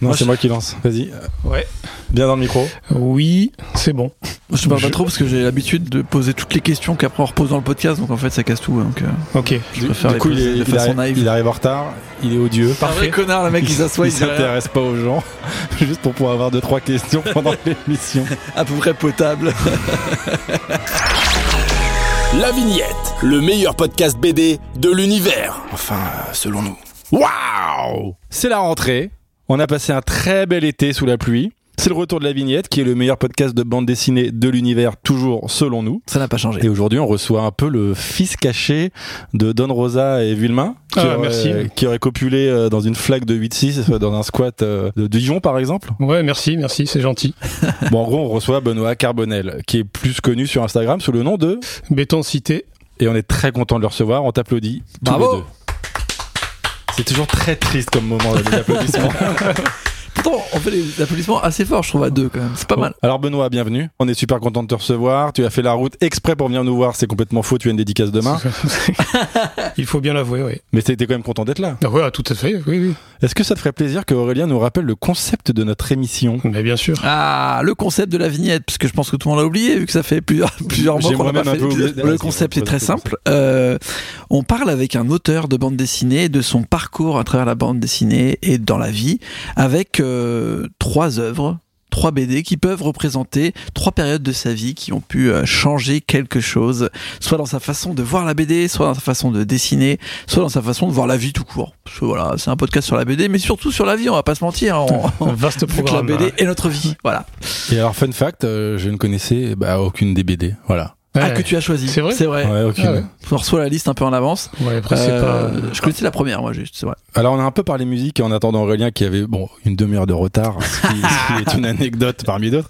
Non, c'est je- moi qui lance. Vas-y. Ouais. Bien dans le micro. Oui, c'est bon. Je parle pas trop parce que j'ai l'habitude de poser toutes les questions qu'après on repose dans le podcast, donc en fait ça casse tout. Donc, euh, Ok. je préfère du les coup, il, est- de il arrive, il en retard. Il est odieux. C'est un vrai connard, le mec qui s'assoit, il il s'intéresse pas aux gens, juste pour pouvoir avoir deux trois questions pendant l'émission. à peu près potable. La Vignette, le meilleur podcast BD de l'univers. Enfin, euh, selon nous. Waouh C'est la rentrée. On a passé un très bel été sous la pluie. C'est le retour de la vignette, qui est le meilleur podcast de bande dessinée de l'univers, toujours selon nous. Ça n'a pas changé. Et aujourd'hui, on reçoit un peu le fils caché de Don Rosa et Villemain, qui, Ah, aurait, merci. qui aurait copulé euh, dans une flaque de 8-6 euh, dans un squat euh, de Dijon, par exemple. Ouais, merci, merci, c'est gentil. Bon, en gros, on reçoit Benoît Carbonel, qui est plus connu sur Instagram sous le nom de... Béton cité. Et on est très content de le recevoir. On t'applaudit. tous Bravo. les deux. C'est toujours très triste comme moment, les applaudissements. Pourtant, on fait des applaudissements assez forts, je trouve, à deux quand même. C'est pas mal. Alors Benoît, bienvenue. On est super content de te recevoir. Tu as fait la route exprès pour venir nous voir. C'est complètement faux. Tu as une dédicace demain. Il faut bien l'avouer, oui. Mais t'étais quand même content d'être là. Ah ouais, tout à fait, oui, oui. Est-ce que ça te ferait plaisir que Aurélien nous rappelle le concept de notre émission? Mais bien sûr. Ah, le concept de la vignette, parce que je pense que tout le monde l'a oublié, vu que ça fait plusieurs, plusieurs mois qu'on l'a pas fait. Le concept est très simple. Euh, on parle avec un auteur de bande dessinée, de son parcours à travers la bande dessinée et dans la vie, avec euh, trois œuvres. Trois BD qui peuvent représenter trois périodes de sa vie qui ont pu euh, changer quelque chose, soit dans sa façon de voir la BD, soit dans sa façon de dessiner, soit dans sa façon de voir la vie tout court. Parce que voilà, c'est un podcast sur la BD, mais surtout sur la vie, on va pas se mentir. On, Un vaste que la programme. BD est notre vie. Voilà. Et alors fun fact, euh, je ne connaissais bah, aucune des BD. Voilà. Ouais. Ah, que tu as choisi. C'est vrai C'est vrai. Ouais, aucune. Ah ouais. On reçoit la liste un peu en avance. Ouais, après, c'est Euh, pas. Je connaissais la première, moi, juste, c'est vrai. Alors on a un peu parlé musique en attendant Aurélien qui avait bon une demi-heure de retard, ce qui, ce qui est une anecdote parmi d'autres.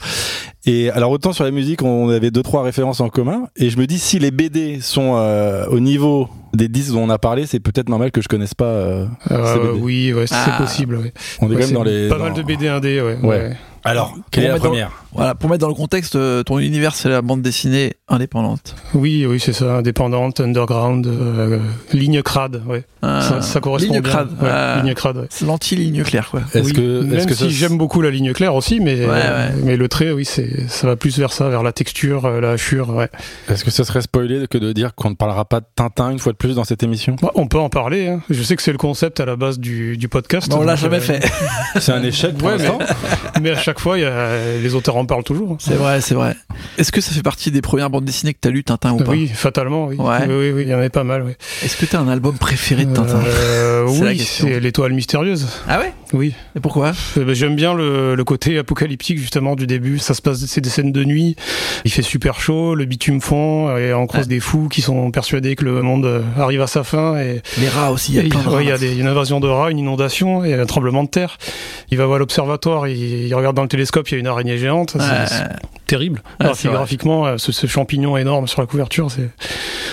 Et alors autant sur la musique on avait deux trois références en commun et je me dis si les BD sont euh, au niveau des 10 dont on a parlé, c'est peut-être normal que je connaisse pas. euh, Euh, ces BD. oui, ouais, c'est Ah. possible. Ouais. On est Ouais, quand même dans les Pas dans- mal de BD indé, ouais. Ouais. Alors quelle est Pour la mettre dans- première Voilà, pour mettre dans le contexte, euh, ton univers, c'est la bande dessinée indépendante. Oui, oui, c'est ça. Indépendante, underground, euh, ligne crade, ouais. Euh, ça, ça correspond ligne bien. crade. Ouais, Euh, ligne crade, ouais. l'anti-ligne claire, quoi. Est-ce Oui, que même si j'aime beaucoup la ligne claire aussi, mais Ouais, euh, ouais. mais le trait, oui, c'est ça va plus vers ça, vers la texture, euh, la hachure. Ouais. est-ce que ça serait spoilé que de dire qu'on ne parlera pas de Tintin une fois de plus dans cette émission? Bah, on peut en parler. hein. Je sais que c'est le concept à la base du, du podcast. Mais on l'a jamais euh, fait. C'est un échec pour Ouais, mais, l'instant. mais à chaque fois, il y a, les auteurs en parlent toujours. C'est vrai, c'est vrai. Est-ce que ça fait partie des premières bandes dessinées que t'as lues, Tintin ou pas Oui, fatalement, oui. Ouais. Oui, oui, oui, il y en avait pas mal. Oui. Est-ce que t'as un album préféré de Tintin Euh, oui, c'est l'étoile mystérieuse. Ah ouais? Oui. Et pourquoi? Euh, bah, J'aime bien le, le côté apocalyptique justement du début. Ça se passe, c'est des scènes de nuit. Il fait super chaud, le bitume fond et on croise Ouais. des fous qui sont persuadés que le monde euh, arrive à sa fin et Les rats aussi, il y a Et plein de ouais, rats. il y a des- une invasion de rats, une inondation et un tremblement de terre. Il va voir l'observatoire, il, il regarde dans le télescope, il y a une araignée géante. C'est- Ouais. C'est terrible. Ouais, Alors c'est graphiquement, euh, ce, ce champignon énorme sur la couverture, c'est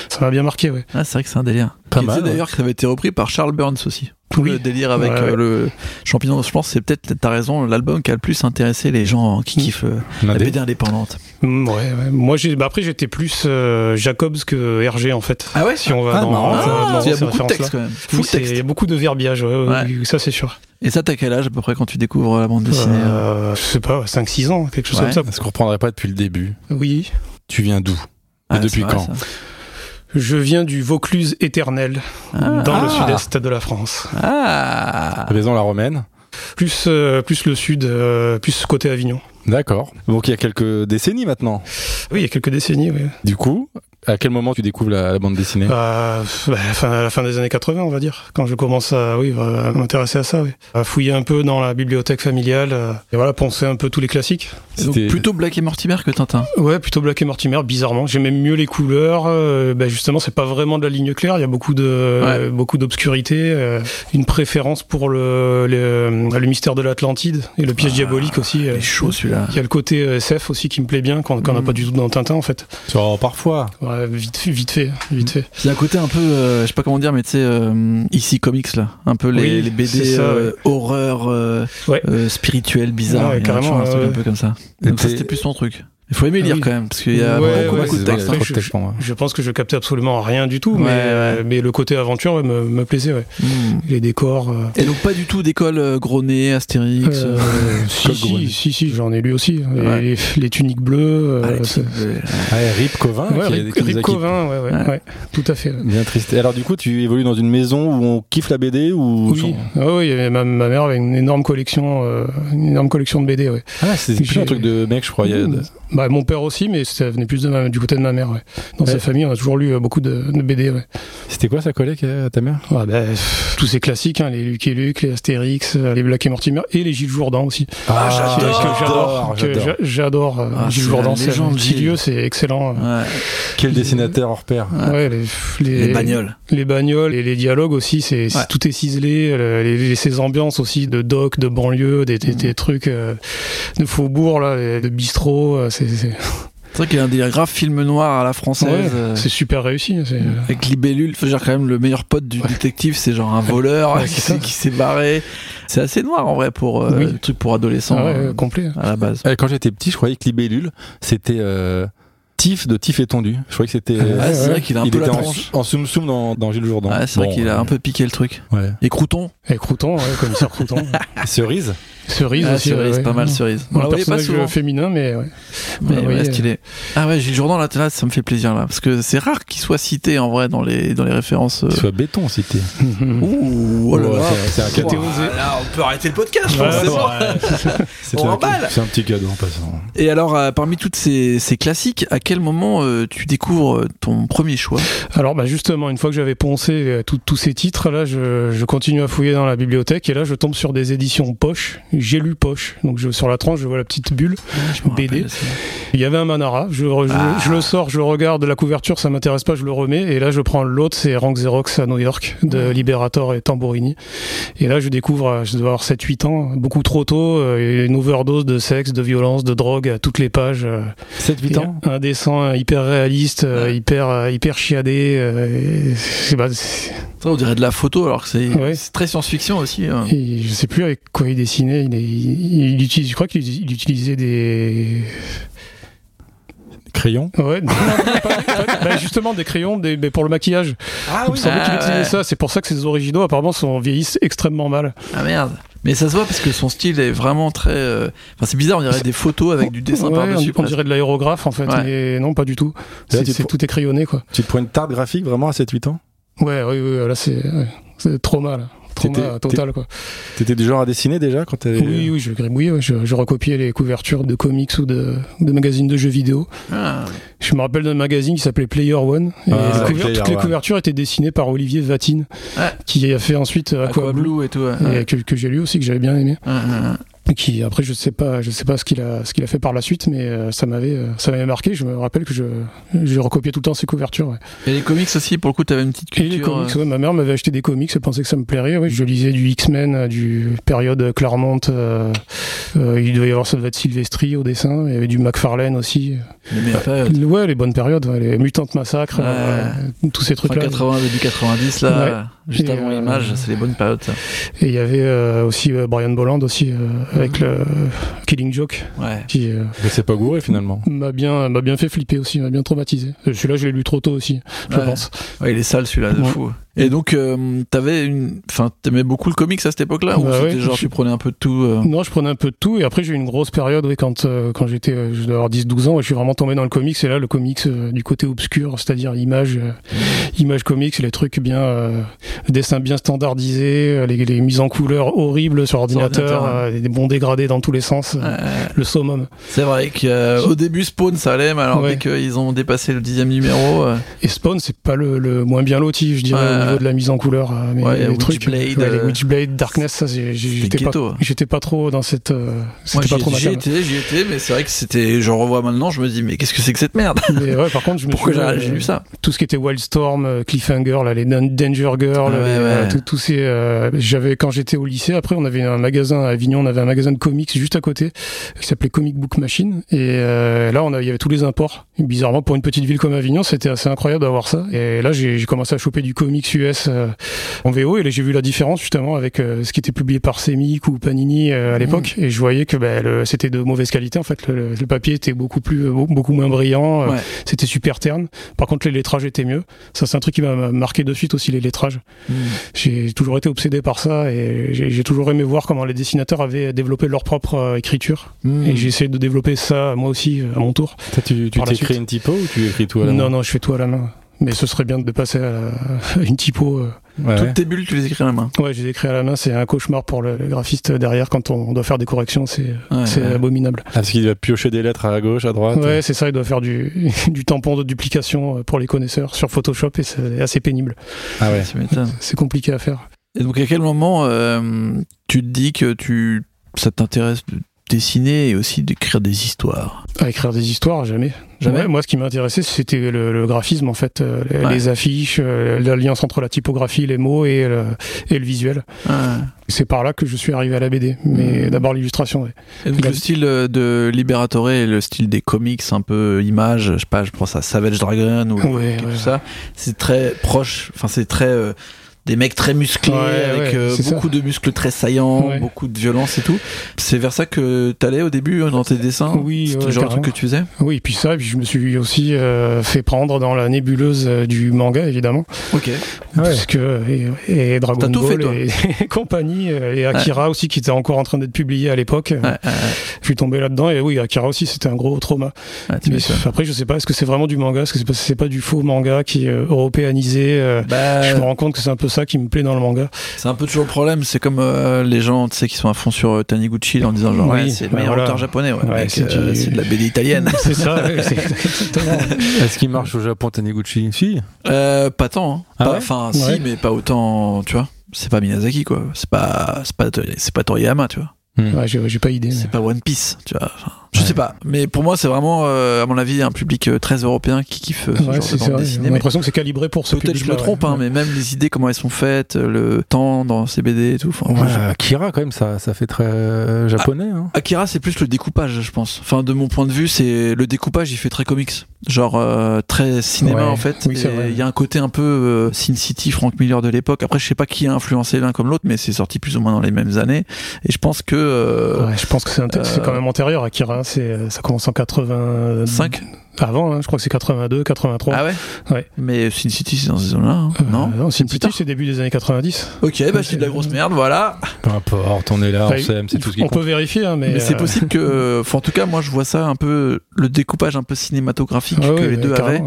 ça m'a bien marqué. Ouais. Ah, c'est vrai que c'est un délire. Pas Qui mal, disait d'ailleurs que ça avait été repris par Charles Burns aussi. Tout Oui. le délire avec Ouais, euh, ouais. le champignon. Je pense que c'est peut-être, t'as raison, l'album qui a le plus intéressé les gens qui Mm. kiffent euh, la BD indépendante. Mm, ouais, ouais. Moi, j'ai, bah après, j'étais plus euh, Jacobs que Hergé en fait. Ah ouais? Si on va Ah, dans, marrant. Ah, dans il y a beaucoup de texte références-là. quand même. Oui, Full c'est- texte. il y a beaucoup de verbiage, ouais, ouais, Ouais. oui, ça c'est sûr. Et ça, t'as quel âge à peu près quand tu découvres la bande dessinée euh je sais pas, 5-6 ans, quelque chose Ouais. comme ça. Est-ce qu'on reprendrait pas depuis le début Oui. Tu viens d'où? Ah, depuis vrai, quand? ça. Je viens du Vaucluse éternel, Ah. dans le Ah. sud-est de la France. Ah Raison la romaine. Plus, euh, plus le sud, euh, plus côté Avignon. D'accord. Donc il y a quelques décennies maintenant. Oui, il y a quelques décennies, oui. Du coup, à quel moment tu découvres la, la bande dessinée? Bah, bah, fin- à la fin des années 80, on va dire, quand je commence à, oui, à m'intéresser à ça, oui. À fouiller un peu dans la bibliothèque familiale, euh, et voilà, penser un peu tous les classiques. Donc plutôt Black et Mortimer que Tintin. Ouais, plutôt Black et Mortimer, bizarrement. J'aimais mieux les couleurs. euh, bah, justement, c'est pas vraiment de la ligne claire. Il y a beaucoup de, Ouais. beaucoup d'obscurité. euh, une préférence pour le, le, le mystère de l'Atlantide et le piège Ah, diabolique aussi. Il euh. est chaud celui-là. Il y a le côté euh, SF aussi qui me plaît bien, qu'on qu'on n'a Mm. pas du tout dans Tintin en fait. Oh, Parfois. Ouais, vite, fait, vite fait, vite fait. Il y a un côté un peu, euh, je sais pas comment dire, mais tu sais, euh, ici comics là, un peu les, Oui, les BD ça, euh, horreur, euh, Ouais. euh, spirituel, bizarre, Ouais, carrément, un truc un peu comme ça. Et Donc ça t'es- c'était plus ton truc. Il faut aimer Ah lire oui. quand même, parce qu'il y a Ouais, beaucoup, ouais, beaucoup de textes. hein. moi. Je pense que je captais absolument rien du tout, Ouais, mais, ouais. mais le côté aventure ouais, me, me plaisait. Ouais. Mm. Les décors. euh, Et donc pas du tout d'école euh, Gronet, Astérix. euh, euh, si, si, si, si, j'en ai lu aussi. Les, Ouais. les, les tuniques bleues. ah, euh, les de- Ouais, Rip Covin, Rip, Rip Covin, ouais, ouais, Ouais. ouais, tout à fait. Bien triste. Et alors du coup, tu évolues dans une maison où on kiffe la BD ou Oui, Ah avait ma, ma mère avait une énorme collection, euh, une énorme collection de BD. Ouais. Ah, c'est plus un truc de mec, je crois. Bah, mon père aussi, mais ça venait plus de ma- du côté de ma mère. Ouais. Dans Ouais. sa famille, on a toujours lu euh, beaucoup de, de BD. Ouais. C'était quoi sa collègue à ta mère? Ouais, bah, pff, tous ces classiques, hein, les Lucky Luke, les Astérix, euh, les Black et Mortimer et les Gilles Jourdan aussi. Ah, Que- j'adore. j'adore. euh, Ah, Gilles Jourdan. C'est Gilles. lieu, c'est excellent. Ouais. Quel dessinateur hors pair Ouais, les, les, Les bagnoles. les bagnoles et les dialogues aussi, c'est tout est ciselé. le- les, les- ces ambiances aussi de doc, de banlieue, des, des, des trucs euh, de faubourg là, de bistrot. euh, C'est c'est- C'est vrai qu'il y a un délire grave film noir à la française. ouais, euh, c'est super réussi. c'est- Avec Libellule, faut dire quand même le meilleur pote du détective, c'est genre un voleur Ouais, qui s'est barré. C'est assez noir en vrai pour euh, Oui. le truc pour adolescents Ah ouais, euh, complet. à la base. Euh, Quand j'étais petit, je croyais que Libellule, c'était euh, Tiff de Tiff étendu. Je croyais que c'était. Ah, c'est vrai qu'il a un il peu était la en, soum soum dans, dans Gilles Jourdan. Ouais, c'est vrai qu'il a euh, un peu piqué le truc. Ouais. Et Crouton, Et Crouton, ouais, commissaire Crouton. Cerise Cerise ah, aussi. cerise, ouais, ouais. pas mal cerise. On Un la voyait pas personnage souvent. féminin, mais ouais. Mais Ouais, ouais, ouais. stylé. Ah ouais, Gilles Jourdan là, là, ça me fait plaisir là, parce que c'est rare qu'il soit cité en vrai dans les dans les références. euh. Qu'il soit béton cité. Ouh, oh là là. c'est- un. Là, on peut arrêter le podcast, je Ouais, pense, c'est ouais, bon. C'est On c'est un petit cadeau en passant. Et alors, euh, parmi toutes ces, ces classiques, à quel moment euh, tu découvres euh, ton premier choix? Alors bah justement, une fois que j'avais poncé euh, tous ces titres, là, je, je continue à fouiller dans la bibliothèque et là, je tombe sur des éditions poche. J'ai lu poche, donc je, sur la tranche, je vois la petite bulle. Je me BD. Il y avait un Manara. Je, je- Ah. je le sors, je regarde la couverture, ça m'intéresse pas, je le remets. Et là, je prends l'autre, c'est Rank Xerox à New York de Liberator et Tambourini. Et là, je découvre, euh, je dois avoir 7-8 ans, beaucoup trop tôt, euh, une overdose de sexe, de violence, de drogue à toutes les pages. euh, 7-8 ans? un dessin hyper réaliste, euh, Ouais. hyper euh, hyper chiadé. euh, et c'est- bah, on dirait de la photo, alors que c'est Ouais. très science-fiction aussi. hein. et je sais plus avec quoi il dessinait. Il, est- il, il utilise, je crois qu'il il utilisait des Crayon ouais, non, non, pas- pas- bah, justement des crayons, des, mais pour le maquillage. Ah qu'il Ah, utilisait ouais. ça. C'est pour ça que ces originaux apparemment sont vieillissent extrêmement mal. Ah merde. Mais ça se voit parce que son style est vraiment très. euh, Enfin, c'est bizarre, on dirait des photos avec du dessin Ouais, par-dessus. on, dirait de l'aérographe en fait, Ouais. mais non pas du tout. C'est, tout est crayonné quoi. Tu te prends une tarte graphique vraiment à 7-8 ans? Ouais, oui, oui, là c'est ouais, c'est trauma là. Trauma T'étais- total quoi. T'étais du genre à dessiner déjà quand t'avais. Oui, oui, je gribouillais, ouais. je, je recopiais les couvertures de comics ou de, de magazines de jeux vidéo. Ah, Je me rappelle d'un magazine qui s'appelait Player One. Et Ah, les ouais, couver- Player toutes les couvertures étaient dessinées par Olivier Vatine, Ouais. qui a fait ensuite Aqua, Aqua Blue, Blue et tout. ouais. et que, que j'ai lu aussi, que j'avais bien aimé. Qui après je sais pas, je sais pas ce qu'il a, ce qu'il a fait par la suite, mais euh, ça m'avait, euh, ça m'avait marqué. Je me rappelle que je, j'ai recopié tout le temps ses couvertures. ouais. Et les comics aussi, pour le coup, t'avais une petite Et les culture. comics, euh, ouais, ma mère m'avait acheté des comics, elle pensait que ça me plairait. Oui, je lisais du X-Men, euh, du période Claremont. euh, euh, il devait y avoir ça devait être Sylvestri au dessin. Il y avait du McFarlane aussi. les meilleures périodes. Ouais, les bonnes périodes, ouais, les Mutantes Massacres, tous ces Fin trucs-là. 80, début 90, là, juste Et, avant euh, l'image, c'est les bonnes périodes, ça. Et il y avait euh, aussi euh, Brian Bolland aussi euh, avec le Killing Joke Ouais. qui euh, Mais c'est pas gouré finalement. m'a bien m'a bien fait flipper aussi, m'a bien traumatisé. Celui-là, je l'ai lu trop tôt aussi, je Ouais. pense. Ouais, il est sale celui-là, de Ouais. fou. Et donc, euh, t'avais une, enfin, t'aimais beaucoup le comics à cette époque-là, ou Bah c'était ouais, genre je- tu prenais un peu de tout. euh, Non, je prenais un peu de tout et après j'ai eu une grosse période oui, quand euh, quand j'étais euh, je dois avoir 10 12 ans, ouais, je suis vraiment tombé dans le comics et là le comics euh, du côté obscur, c'est-à-dire image euh, image comics, les trucs bien euh, dessins bien standardisés, les, les mises en couleur horribles sur ordinateur, ordinateur, euh, des bons dégradés dans tous les sens, le summum. c'est vrai qu'au début Spawn ça allait, mais alors Ouais. dès qu'ils ont dépassé le dixième numéro, Et Spawn, c'est pas le, le moins bien loti, je dirais, Ouais. Au niveau de la mise en couleur. euh, Mais Ouais, les Witchblade, trucs, ouais, les euh, Witchblade, Darkness, j'étais pas, ghetto. j'étais pas trop dans cette. euh, C'était pas trop ma j'y étais, j'y étais, mais c'est vrai que c'était, je revois maintenant, je me dis mais qu'est-ce que c'est que cette merde? Mais ouais, par contre, je me Pourquoi j'ai euh, lu ça? tout ce qui était Wildstorm, euh, Cliffhanger, là, les Dan- Danger Girl, Ah euh, tous ces. euh, j'avais quand j'étais au lycée. Après, on avait un magasin à Avignon, on avait un magasin de comics juste à côté qui s'appelait Comic Book Machine. Et euh, là, on a, il y avait tous les imports. Bizarrement, pour une petite ville comme Avignon, c'était assez incroyable d'avoir ça. Et là, j'ai commencé à choper du comics US euh, en VO et j'ai vu la différence justement avec euh, ce qui était publié par Semic ou Panini euh, à l'époque et je voyais que bah, c'était de mauvaise qualité en fait. Le, le papier était beaucoup plus beaucoup moins brillant Ouais. c'était super terne. Par contre les lettrages étaient mieux. Ça c'est un truc qui m'a marqué de suite aussi les lettrages. Mm. j'ai toujours été obsédé par ça et j'ai toujours aimé voir comment les dessinateurs avaient développé leur propre écriture. Mm. et j'ai essayé de développer ça moi aussi à mon tour tu t'écris une typo ou tu écris tout à la non main? non je fais tout à la main mais ce serait bien de passer à, la- à une typo euh. Ouais. Toutes tes bulles, tu les écris à la main. Ouais, j'ai écrit à la main, c'est un cauchemar pour le, le graphiste derrière quand on doit faire des corrections, c'est Ouais, c'est ouais. abominable. Ah, parce qu'il va piocher des lettres à gauche, à droite. Ouais, c'est ça, il doit faire du, du tampon de duplication euh, pour les connaisseurs sur Photoshop et c'est assez pénible. Ah ouais. C'est compliqué à faire. Et donc, à quel moment euh, tu te dis que tu, ça t'intéresse dessiner et aussi d'écrire des histoires À écrire des histoires, jamais. Jamais Ouais, moi, ce qui m'intéressait, c'était le, le graphisme, en fait, euh, les, Ouais. les affiches, euh, l'alliance entre la typographie, les mots et le, et le visuel. C'est par là que je suis arrivé à la BD. Mais d'abord l'illustration, le style euh, de Liberatore et le style des comics un peu images, je sais pas, je pense à Savage Dragon ou tout ça, c'est très proche, enfin c'est très euh, des mecs très musclés Ouais, avec ouais, euh, ça. beaucoup de muscles très saillants, Ouais. beaucoup de violence et tout. C'est vers ça que t'allais au début euh, dans tes dessins Oui, C'était le genre de truc que tu faisais? Oui, et puis ça, et puis je me suis aussi euh, fait prendre dans la nébuleuse du manga, évidemment. Ok. Parce que, et, et Dragon tout Ball fait, et, et compagnie, et Akira aussi, qui était encore en train d'être publié à l'époque. Je suis tombé là-dedans, et oui, Akira aussi, c'était un gros trauma. Mais après, je sais pas, est-ce que c'est vraiment du manga Est-ce que c'est pas, c'est pas du faux manga qui est européanisé Bah, Je me rends compte que c'est un peu ça qui me plaît dans le manga. c'est un peu toujours le problème, c'est comme euh, les gens tu sais, qui sont à fond sur euh, Taniguchi en disant genre Oui, ouais, c'est le meilleur voilà. auteur japonais, ouais, Ouais, mec, c'est euh, du- c'est de la BD italienne. c'est ça, ouais, c'est exactement. Est-ce qu'il marche au Japon, Taniguchi? Si. Euh, pas tant, hein. Ah enfin Ouais. si, mais pas autant, tu vois. C'est pas Miyazaki quoi, c'est pas c'est pas c'est pas Toriyama, tu vois. Ouais, j'ai pas idée. mais- C'est pas One Piece, tu vois. Enfin, je Ouais. sais pas, mais pour moi c'est vraiment euh, à mon avis un public euh, très européen qui kiffe euh, ce Ouais, genre c'est de bande dessinée. J'ai l'impression que c'est calibré pour ce Peut-être je me trompe, ouais. hein, mais même les idées, comment elles sont faites, le temps dans ces BD et tout. Enfin, Ouais, je- Akira, quand même, ça, ça fait très japonais. Hein. Akira, c'est plus le découpage, je pense. Enfin, de mon point de vue, c'est le découpage, il fait très comics, genre euh, très cinéma Ouais, en fait. oui. Il y a un côté un peu euh, Sin City, Frank Miller de l'époque. Après, je sais pas qui a influencé l'un comme l'autre, mais c'est sorti plus ou moins dans les mêmes années. Et je pense que euh, Ouais, je pense que c'est c'est euh, quand même antérieur à Akira. C'est euh, ça commence en 80. 5 Avant, hein, je crois que c'est 82, 83. Ah ouais. Ouais. Mais Sin City, c'est dans ces zones-là, hein, Euh, non Non, Sin City, c'est début des années 90. Ok, bah dis de la grosse merde, voilà. Peu importe, on est là, Enfin, on s'aime, c'est tout ce qui On peut vérifier, hein, mais. Mais, c'est possible que, enfin, en tout cas, moi, je vois ça un peu le découpage un peu cinématographique ah que ouais, les deux avaient.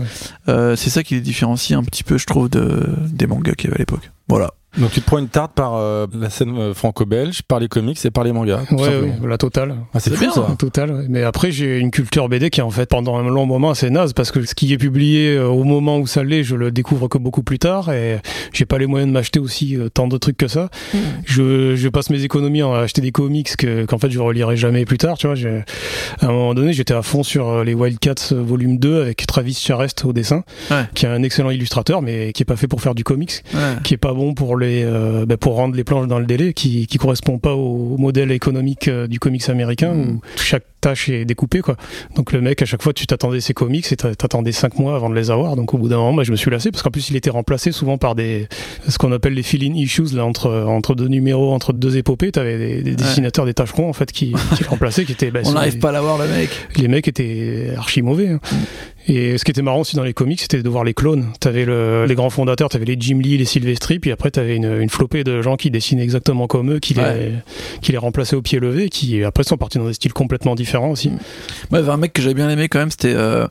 Euh, c'est ça qui les différencie un petit peu, je trouve, de, des mangas qu'il y avait à l'époque. Voilà. Donc tu te prends une tarte par euh, la scène euh, franco-belge, par les comics et par les mangas. Ouais, oui, la totale. Ah, c'est bien, ça. hein. Total, ouais. mais après j'ai une culture BD qui est en fait pendant un long moment assez naze parce que ce qui est publié euh, au moment où ça l'est, je le découvre que beaucoup plus tard et j'ai pas les moyens de m'acheter aussi euh, tant de trucs que ça. Je, je passe mes économies à acheter des comics que qu'en fait je relirai jamais plus tard, tu vois. j'ai- À un moment donné, j'étais à fond sur les Wildcats volume 2 avec Travis Charest au dessin, Ouais. qui est un excellent illustrateur mais qui est pas fait pour faire du comics Ouais. qui est pas bon pour les euh, bah, pour rendre les planches dans le délai qui qui correspond pas au, modèle économique euh, du comics américain Mm. où chaque tâche est découpée quoi donc le mec à chaque fois tu t'attendais ses comics et t'a- t'attendais cinq mois avant de les avoir donc au bout d'un moment bah, je me suis lassé parce qu'en plus il était remplacé souvent par des ce qu'on appelle les fill-in issues là entre entre deux numéros entre deux épopées t'avais des, des dessinateurs des tâcherons en fait qui qui remplaçaient qui étaient bah, On n'arrive pas à l'avoir, le mec. les mecs étaient archi mauvais. hein. Et ce qui était marrant aussi dans les comics, c'était de voir les clones. T'avais le, les grands fondateurs, t'avais les Jim Lee, les Sylvestri, puis après t'avais une, une flopée de gens qui dessinaient exactement comme eux, qui les, Ouais. qui les remplaçaient au pied levé, qui après sont partis dans des styles complètement différents aussi. Moi, il y avait un mec que j'avais bien aimé quand même, c'était euh,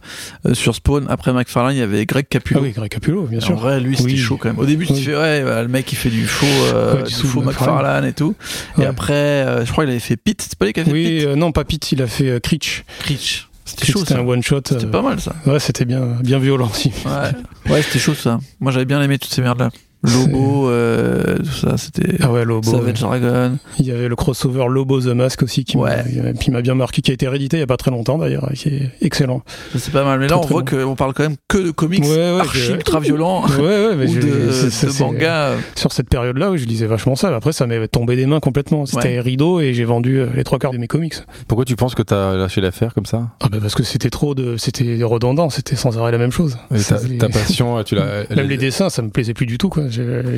euh, sur Spawn. Après McFarlane, il y avait Greg Capullo. Ah oui, Greg Capullo, bien Et En sûr. vrai, lui, c'était Oui. chaud quand même. Au début, tu Oui. fais, ouais, bah, le mec, il fait du faux, euh, Ouais, du faux McFarlane. Et tout. Et Ouais. après, euh, je crois qu'il avait fait Pete. C'est pas lui qui a fait Oui, Pete non, pas Pete, il a fait Creech. Creech. C'était chaud, C'était un one shot. C'était pas mal, ça. Ouais, c'était bien, bien violent aussi. Ouais, ouais c'était chaud, ça. Moi, j'avais bien aimé toutes ces merdes-là. Lobo, euh, tout ça, c'était. Ah ouais, Lobo. ouais. Savage Dragon. Il y avait le crossover Lobo The Mask aussi qui m'a- Ouais. qui m'a bien marqué, qui a été réédité il y a pas très longtemps d'ailleurs, qui est excellent. C'est pas mal. Mais là, Très, on très voit bon. qu'on parle quand même que de comics Ouais, ouais, archi ultra violents. Ouais, ouais, mais ou de, mangas. sur cette période-là où je lisais vachement ça. Après, ça m'est tombé des mains complètement. C'était Ouais. rideau et j'ai vendu euh, les trois quarts de mes comics. Pourquoi tu penses que t'as lâché l'affaire comme ça? Ah bah parce que c'était trop de, c'était redondant, c'était sans arrêt la même chose. Et ta, les- ta passion, tu l'as. Même les dessins, ça me plaisait plus du tout quoi.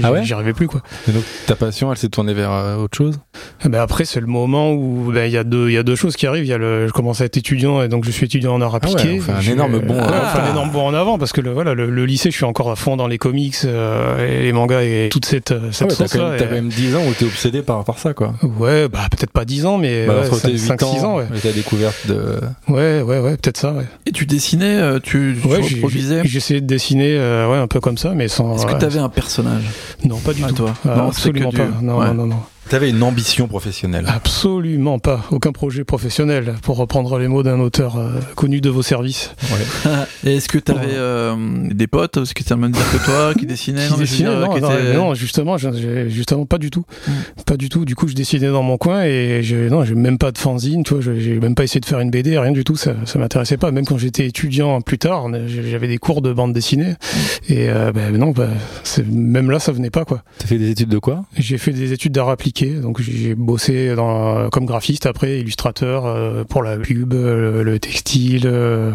Ah ouais J'y arrivais plus, quoi. Et donc ta passion, elle s'est tournée vers euh, autre chose? Eh ben après, c'est le moment où ben, il y, a deux- il y a deux choses qui arrivent. Il y a le, je commence à être étudiant et donc je suis étudiant en art Ah ouais, appliqué. on fait un énorme bond, Ouais, euh, un énorme bond en avant parce que le, voilà, le, le lycée, je suis encore à fond dans les comics, euh, et les mangas et toute cette, euh, Ah cette ouais, T'as quand, même- t'as et- quand même 10 ans où t'es obsédé par, par ça, quoi. Ouais, bah peut-être pas 10 ans, mais Bah, ouais, entre tes 5, 8 ans, 6 ans, ouais. et ta découverte de. Ouais, ouais, ouais, peut-être ça, ouais. Et tu dessinais, tu, tu Ouais, essayé de dessiner, euh, ouais, un peu comme ça, mais sans. Est-ce que ouais, tu avais un personnage Non, pas du tout. toi Ah, Non, que absolument du- pas. Non, ouais. non, non, non. T'avais une ambition professionnelle. Absolument pas. Aucun projet professionnel, pour reprendre les mots d'un auteur euh, connu de vos services. Et est-ce que tu avais des potes Est-ce que tu as le même dire que toi qui dessinaient Qui Non, non, qui non, étaient- non, justement, justement pas du tout, Mm. pas du tout. Du coup, je dessinais dans mon coin et je, non, j'ai même pas de fanzine, tu vois, je- j'ai même pas essayé de faire une BD, rien du tout. Ça, ça m'intéressait pas. Même quand j'étais étudiant plus tard, j'avais des cours de bande dessinée et euh, ben non, c'est- même là, ça venait pas quoi. T'as fait des études de quoi? J'ai fait des études d'art appliqué, donc j'ai bossé dans, comme graphiste, après illustrateur euh, pour la pub, euh, le textile, euh,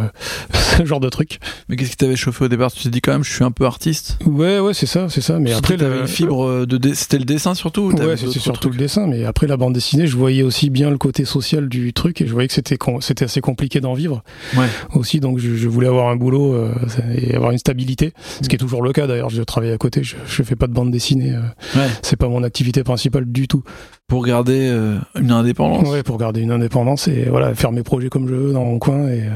ce genre de trucs. Mais qu'est-ce qui t'avait chauffé au départ? Tu t'es dit quand même, je suis un peu artiste. Ouais, ouais, c'est ça, c'est ça. Mais après, le- une fibre de. dé- C'était le dessin surtout Ouais, c'était surtout le dessin, mais après la bande dessinée, je voyais aussi bien le côté social du truc et je voyais que c'était con- c'était assez compliqué d'en vivre Ouais. aussi, donc je, je voulais avoir un boulot euh, et avoir une stabilité, ce qui est toujours le cas d'ailleurs. Je travaille à côté, je, je fais pas de bande dessinée, euh, Ouais. c'est pas mon activité principale du tout. Pour garder euh, une indépendance. Ouais, pour garder une indépendance et voilà faire mes projets comme je veux dans mon coin et, euh,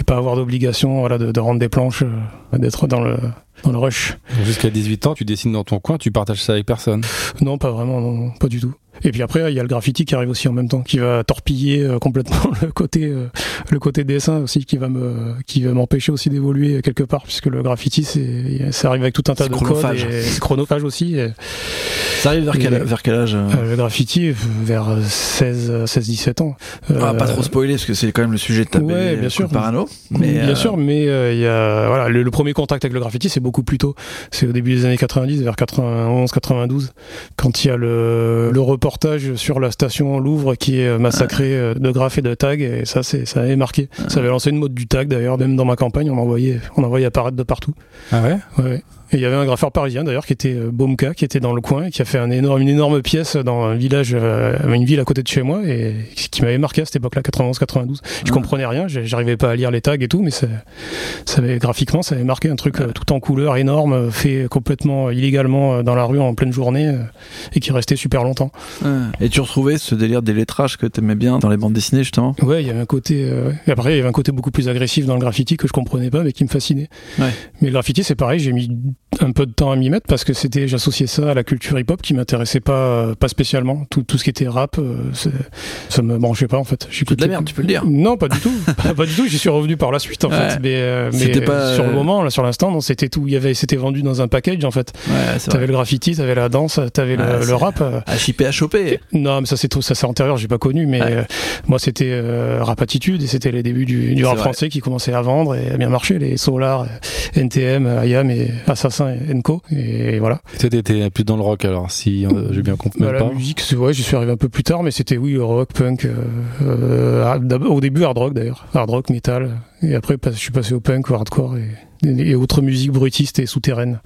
et pas avoir d'obligation voilà de, de rendre des planches, euh, d'être dans le dans le rush. Jusqu'à 18 ans, tu dessines dans ton coin, tu partages ça avec personne? Non, pas vraiment, non, pas du tout. Et puis après, il y a le graffiti qui arrive aussi en même temps, qui va torpiller euh, complètement le côté, euh, le côté dessin aussi, qui va me, qui va m'empêcher aussi d'évoluer quelque part, puisque le graffiti, c'est, ça arrive avec tout un tas de chronophage. codes et chronophage aussi. et, Ça arrive vers quel, vers quel âge euh le graffiti vers 16, 16, 17 ans. Ah, pas Euh, trop spoiler parce que c'est quand même le sujet de ta ouais, bien sûr. Parano. Mais bien euh, sûr, mais il y a voilà le, le premier contact avec le graffiti, c'est beaucoup plus tôt. C'est au début des années 90, vers 91, 92, quand il y a le, le reportage sur la station Louvre qui est massacrée euh, de graphes et de tags. Et ça, c'est ça avait marqué. Ça avait lancé une mode du tag d'ailleurs, même dans ma campagne, on envoyait on envoyait apparaître de partout. Ah ouais? Ouais, ouais. Et il y avait un graffeur parisien d'ailleurs qui était euh, Baumka, qui était dans le coin et qui a fait un énorme, une énorme pièce dans un village, euh, une ville à côté de chez moi et qui m'avait marqué à cette époque-là, 91-92. Je comprenais rien, j'arrivais pas à lire les tags et tout, mais ça, ça avait, graphiquement, ça avait marqué un truc euh, tout en couleur énorme, fait complètement illégalement dans la rue en pleine journée et qui restait super longtemps. Et tu retrouvais ce délire des lettrages que t'aimais bien dans les bandes dessinées justement? Ouais, il y avait un côté. euh, et après, il y avait un côté beaucoup plus agressif dans le graffiti que je comprenais pas, mais qui me fascinait. Ouais. Mais le graffiti, c'est pareil. J'ai mis un peu de temps à m'y mettre parce que c'était, j'associais ça à la culture hip-hop qui m'intéressait pas, euh, pas spécialement. Tout, tout ce qui était rap, euh, ça me branchait pas en fait. C'est de la merde, tu peux le dire. Non, pas du tout. pas, pas du tout. J'y suis revenu par la suite en Ouais. fait. Mais, euh, mais pas, sur le moment, là, sur l'instant, non, c'était tout. Il y avait, c'était vendu dans un package en fait. Ouais, T'avais le graffiti, t'avais la danse, t'avais Ouais, le, le rap. à choper. non, mais ça c'est tout, ça c'est antérieur, j'ai pas connu, mais euh, moi c'était euh, Rap Attitude et c'était les débuts du, du rap vrai. français qui commençait à vendre et à bien marcher, les Solar, NTM, IAM et Assassin et Enco, et voilà. Et t'étais plus dans le rock alors, si euh, j'ai bien compris. Bah, la pas. musique, c'est- ouais, j'y suis arrivé un peu plus tard, mais c'était oui, rock, punk, euh, euh, au début hard rock d'ailleurs, hard rock, metal, et après je suis passé au punk, au hardcore et, et autres musiques bruitistes et souterraines.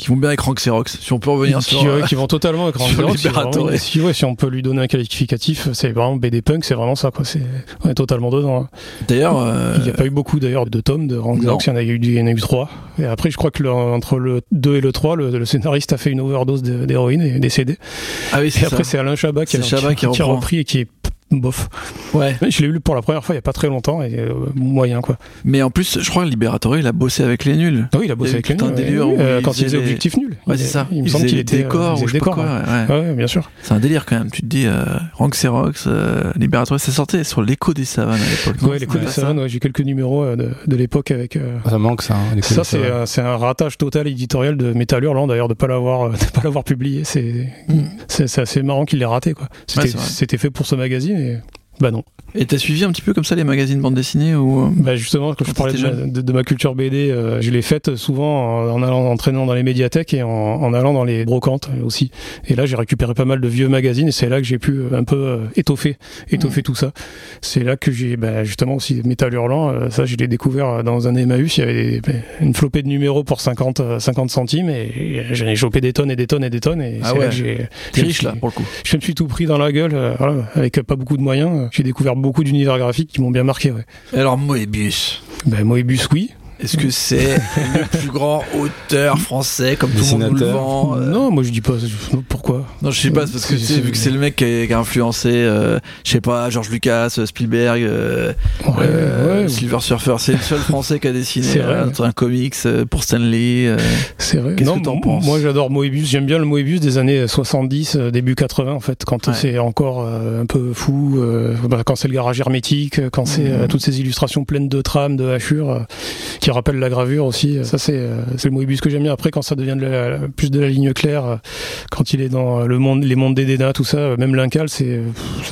Qui vont bien avec Rank Xerox. Si on peut revenir qui, sur. ouais, qui vont totalement avec Rank Xerox, vraiment- si, ouais, si on peut lui donner un qualificatif, c'est vraiment BD punk, c'est vraiment ça quoi. C'est on est totalement dedans. hein. D'ailleurs, euh, Il n'y a pas eu beaucoup d'ailleurs de tomes de Rank. Xerox, il y en a eu, il y en a eu trois. Et après, je crois que le- entre le 2 et le 3, le, le scénariste a fait une overdose d'héroïne et est décédé. ah oui, Et c'est après, ça. c'est Alain Chabat qui, a- Chabat qui a repris et qui est bof. Ouais. Je l'ai lu pour la première fois il n'y a pas très longtemps et euh, moyen quoi. Mais en plus, je crois que Liberator, il a bossé avec les nuls. Ah oui, il a bossé y avec les nuls, délire Euh, quand il faisait des- objectif nul. Ouais, c'est ça. Il me semble faisait qu'il des était euh, ou je sais pas décors, quoi. ouais. ouais. Ouais, ouais, bien sûr. C'est un délire quand même. Tu te dis, euh, Rank Xerox, euh, Liberator, ça sortait sur l'écho des savanes à l'époque. Ouais, les coups C'était de pas ça savane, ouais, j'ai quelques numéros euh, de, de l'époque avec. euh, Ça manque ça. hein, les Ça, c'est euh, c'est un ratage total éditorial de Metal Hurlant, d'ailleurs, de pas l'avoir de pas l'avoir publié. C'est Mm. c'est c'est assez marrant qu'il l'ait raté, quoi. C'était fait pour ce magazine et Bah non. Et t'as suivi un petit peu comme ça les magazines bande dessinée ou euh, Bah justement, quand, je parlais de ma, de, de ma culture BD, euh, je l'ai faite souvent en, en allant entraînant dans les médiathèques et en, en allant dans les brocantes aussi. Et là, j'ai récupéré pas mal de vieux magazines et c'est là que j'ai pu euh, un peu euh, étoffer, étoffer tout ça. C'est là que j'ai bah, justement aussi Métal Hurlant. euh, ça, je l'ai découvert dans un Emmaüs. Il y avait des- bah, une flopée de numéros pour 50, euh, 50 centimes et, et j'en ai chopé des tonnes et des tonnes et des tonnes. Et Ah ouais. là que j'ai riche là pour le coup. je me suis tout pris dans la gueule, euh, voilà, avec pas beaucoup de moyens. J'ai découvert beaucoup d'univers graphiques qui m'ont bien marqué. Ouais. Alors Moebius, Ben, Moebius, oui. Est-ce que c'est le plus grand auteur français comme tout le monde nous le vend euh, Non, moi je dis pas. Pourquoi? Non, je sais pas, c'est parce que C'est- tu sais, vu que c'est le mec qui a, qui a influencé, euh, je sais pas, George Lucas, euh, Spielberg, euh, Ouais, euh, ouais, Silver Surfer, c'est le seul français qui a dessiné euh, un comics euh, pour Stanley. euh. c'est vrai. Qu'est-ce que t'en penses? Moi j'adore Moebius. J'aime bien le Moebius des années 70, euh, début 80 en fait, quand Ouais. c'est encore euh, un peu fou, euh, bah, quand c'est le garage hermétique, quand c'est euh, Mhm. toutes ces illustrations pleines de trames, de hachures, euh, qui rappellent la gravure aussi. Ça c'est euh, c'est le Moebius que j'aime bien. Après quand ça devient de la- plus de la ligne claire, euh, quand il est dans le monde, les mondes des Dédas, tout ça, euh, même l'Incal, c'est,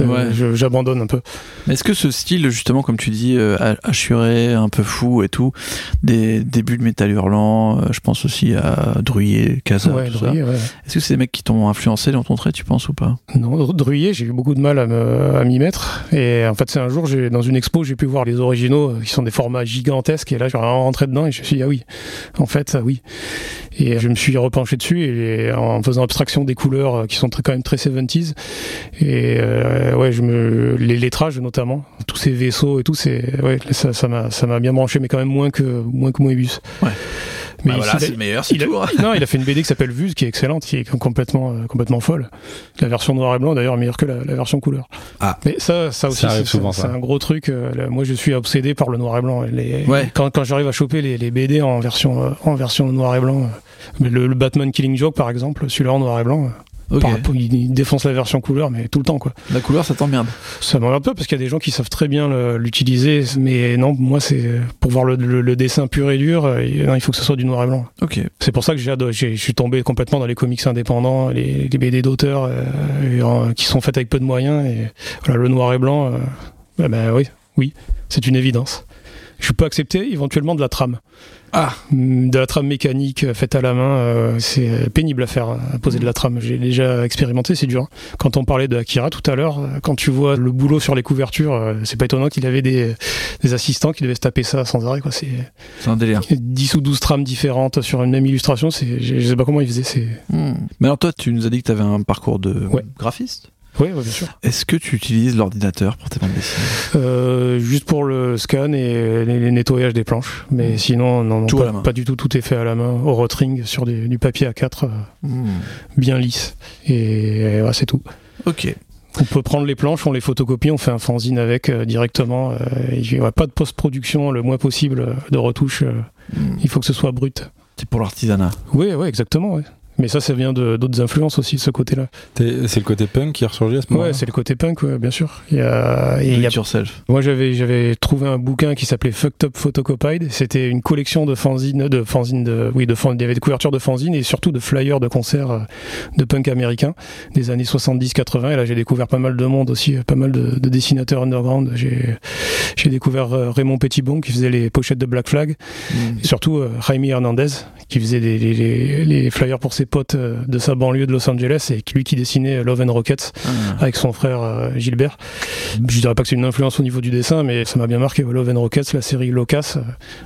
Ouais. j'abandonne un peu. Est-ce que ce style, justement, comme tu dis, euh, hachuré, un peu fou et tout, des débuts de métal hurlant, euh, je pense aussi à Druyer, Casa, ouais, ça. Ouais. Est-ce que c'est des mecs qui t'ont influencé dans ton trait, tu penses ou pas? Non, Dr- Druyer, j'ai eu beaucoup de mal à m'y mettre. Et en fait, c'est un jour, dans une expo, j'ai pu voir les originaux euh, qui sont des formats gigantesques. Et là, j'ai vraiment rentré dedans et je me suis dit, ah oui, en fait, oui. Et je me suis repenché dessus et en faisant abstraction des couleurs euh, qui sont très- quand même très 70s. Et euh, ouais, je me, les lettrages notamment, tous ces vaisseaux et tout, c'est, ouais, ça, ça m'a, ça m'a bien branché, mais quand même moins que, moins que Moebius. Ouais. Mais Bah il- voilà, c'est le meilleur, c'est a- tout. hein. non, il a fait une BD qui s'appelle Vuse, qui est excellente, qui est complètement, euh, complètement folle. La version noir et blanc, d'ailleurs, est meilleure que la, la version couleur. Ah. Mais ça, ça aussi, c'est- un gros truc. euh, là, moi, je suis obsédé par le noir et blanc. Les- Ouais. Quand, quand j'arrive à choper les, les BD en version, euh, en version noir et blanc, euh, le, le Batman Killing Joke, par exemple, celui-là en noir et blanc, euh, Ok. par- il, il défonce la version couleur, mais tout le temps, quoi. La couleur, ça t'emmerde. Ça m'emmerde pas parce qu'il y a des gens qui savent très bien l'utiliser, mais non, moi, c'est pour voir le, le- le dessin pur et dur, euh, il non, il faut que ce soit du noir et blanc. Ok. C'est pour ça que j'ai je suis tombé complètement dans les comics indépendants, les, les BD d'auteurs euh, qui sont faites avec peu de moyens. Et voilà, le noir et blanc, euh, bah, bah oui, oui, c'est une évidence. Je peux accepter éventuellement de la trame. Ah. Mm, De la trame mécanique euh, faite à la main, euh, c'est pénible à faire, à poser de la trame. J'ai déjà expérimenté, c'est dur. Quand on parlait de Akira tout à l'heure, euh, quand tu vois le boulot sur les couvertures, euh, c'est pas étonnant qu'il avait des, des assistants qui devaient se taper ça sans arrêt. Quoi. C'est C'est un délire. 10 ou 12 trames différentes sur une même illustration, c'est, je sais pas comment ils faisaient. C'est... Hmm. Mais alors toi, tu nous as dit que tu avais un parcours de Ouais. graphiste. Oui, bien sûr. Est-ce que tu utilises l'ordinateur pour tes bandes dessinées Euh, juste pour le scan et les, nettoyages des planches. Mais Mm. sinon, non, non, Tout pas, du tout. Tout est fait à la main, au rotring, sur des- du papier A4, euh, Hmm. bien lisse. Et ouais, c'est tout. Ok. On peut prendre les planches, on les photocopie, on fait un fanzine avec euh, directement. euh, Il n'y a pas de post-production, le moins possible de retouches. euh, Hmm. il faut que ce soit brut. C'est pour l'artisanat. Oui, ouais, exactement. ouais. Mais ça, ça vient de- d'autres influences aussi, de ce côté-là. T'es- C'est le côté punk qui est ressurgi à ce moment-là Ouais, c'est le côté punk, ouais, bien sûr. Il y a, et il y a yourself. Moi, j'avais j'avais trouvé un bouquin qui s'appelait Fucked Up Photocopied. C'était une collection de fanzines, de fanzines, de oui, de fan- il y avait des couvertures de fanzines et surtout de flyers de concerts euh, de punk américains des années 70-80. Et là, j'ai découvert pas mal de monde aussi, euh, pas mal de, de dessinateurs underground. J'ai j'ai découvert euh, Raymond Pettibon qui faisait les pochettes de Black Flag Hmm. et surtout Jaime Hernandez qui faisait les- les flyers pour ses potes euh, de sa banlieue de Los Angeles et qui lui qui dessinait Love and Rockets Ah. avec son frère euh, Gilbert. Je dirais pas que c'est une influence au niveau du dessin, mais ça m'a bien marqué. Love and Rockets, la série Locas, euh,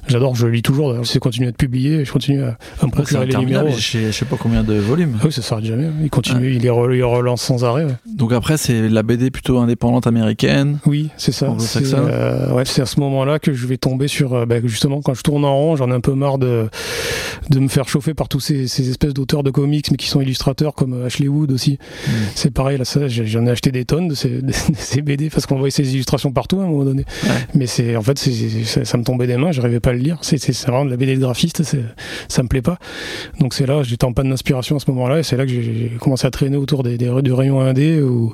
j'adore, je lis toujours. d'ailleurs. C'est continué de publier, et je continue à, à me procurer les numéros. je sais, je sais pas combien de volumes. Ah Oui, ça s'arrête jamais. Il continue, il, les re- il relance sans arrêt. ouais. Donc après, c'est la BD plutôt indépendante américaine. Oui, c'est ça. C'est euh, ouais, à ce moment-là que je vais tomber sur. euh, bah, justement, quand je tourne en rond, j'en ai un peu marre de, de me faire chauffer par tous ces, ces espèces d'auteurs de comics, mais qui sont illustrateurs, comme euh, Ashley Wood aussi. Mm. C'est pareil, là, ça, j'en ai acheté des tonnes de ces, de ces BD parce qu'on voyait ces illustrations partout à un moment donné. Ouais. Mais c'est, en fait, ça, ça me tombait des mains, j'arrivais pas à le lire. C'est, c'est, vraiment de la BD de graphiste, c'est, ça me plaît pas. Donc c'est là, j'étais en panne d'inspiration à ce moment-là, et c'est là que j'ai commencé à traîner autour des, des, du rayon indé où,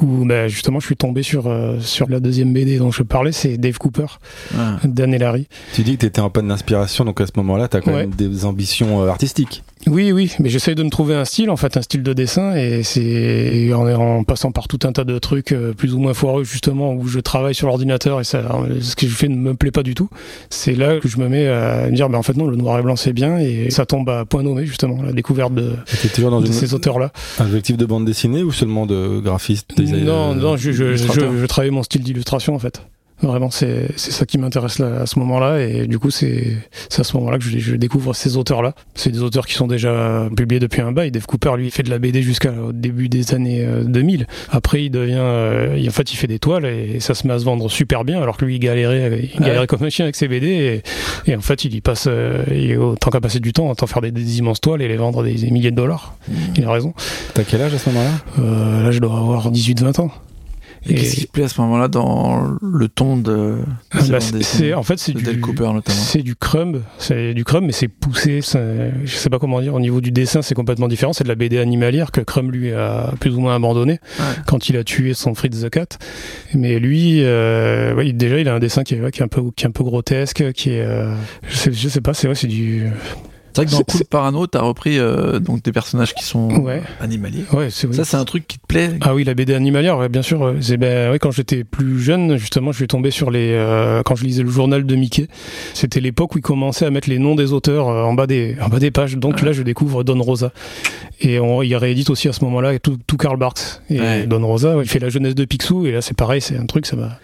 où bah, justement je suis tombé sur, euh, sur la deuxième BD dont je parlais, c'est Dave Cooper, Ah. Dan et Larry. Tu dis que tu étais en panne d'inspiration, donc à ce moment-là, tu as quand Ouais. même des ambitions euh, artistiques. Oui, oui, mais j'essaye de me trouver un style, en fait, un style de dessin, et c'est en, en passant par tout un tas de trucs euh, plus ou moins foireux, justement, où je travaille sur l'ordinateur et ça, ce que je fais ne me plaît pas du tout. C'est là que je me mets à me dire, ben en fait non, le noir et blanc c'est bien, et ça tombe à point nommé, justement, la découverte de, Tu toujours dans de une, ces auteurs-là. un objectif de bande dessinée ou seulement de graphiste Non, euh, non, je, je, je, je travaille mon style d'illustration, en fait. Vraiment, c'est c'est ça qui m'intéresse là, à ce moment-là, et du coup, c'est c'est à ce moment-là que je, je découvre ces auteurs-là. C'est des auteurs qui sont déjà publiés depuis un bail. Dave Cooper, lui, il fait de la BD jusqu'au début des années euh, 2000. Après, il devient, euh, il- en fait, il fait des toiles et ça se met à se vendre super bien, alors que lui, il galérait, il galérait comme un chien avec ses BD, et, et en fait, il y passe, euh, il, autant qu'à passer du temps, autant faire des, des immenses toiles et les vendre des, des milliers de dollars. Il a raison. T'as quel âge à ce moment-là? Euh, là, je dois avoir 18-20 ans. Et qu'est-ce qui te plaît à ce moment-là dans le ton de, Ah, bah, c'est- en fait c'est du Dale Cooper notamment. c'est du crumb c'est du crumb mais c'est poussé je sais pas comment dire au niveau du dessin c'est complètement différent c'est de la BD animalière que crumb lui a plus ou moins abandonné Ouais. quand il a tué son Fritz the Cat mais lui euh, ouais, déjà il a un dessin qui est, ouais, qui est un peu qui est un peu grotesque qui est euh, je sais je sais pas c'est ouais, c'est du C'est vrai que dans Cool Parano, t'as repris euh, donc des personnages qui sont Ouais. animaliers. ouais c'est. Ça, c'est un truc qui te plaît. Ah oui, la BD animalière, ouais, bien sûr. C'est ben, ouais, quand j'étais plus jeune, justement, je suis tombé sur les euh, quand je lisais le journal de Mickey. C'était l'époque où il commençait à mettre les noms des auteurs euh, en bas des en bas des pages. Donc Ouais. là, je découvre Don Rosa et on, il réédite aussi à ce moment-là tout, tout Karl Barks et Ouais. Don Rosa. ouais, il fait la jeunesse de Picsou et là, c'est pareil, c'est un truc, ça m'a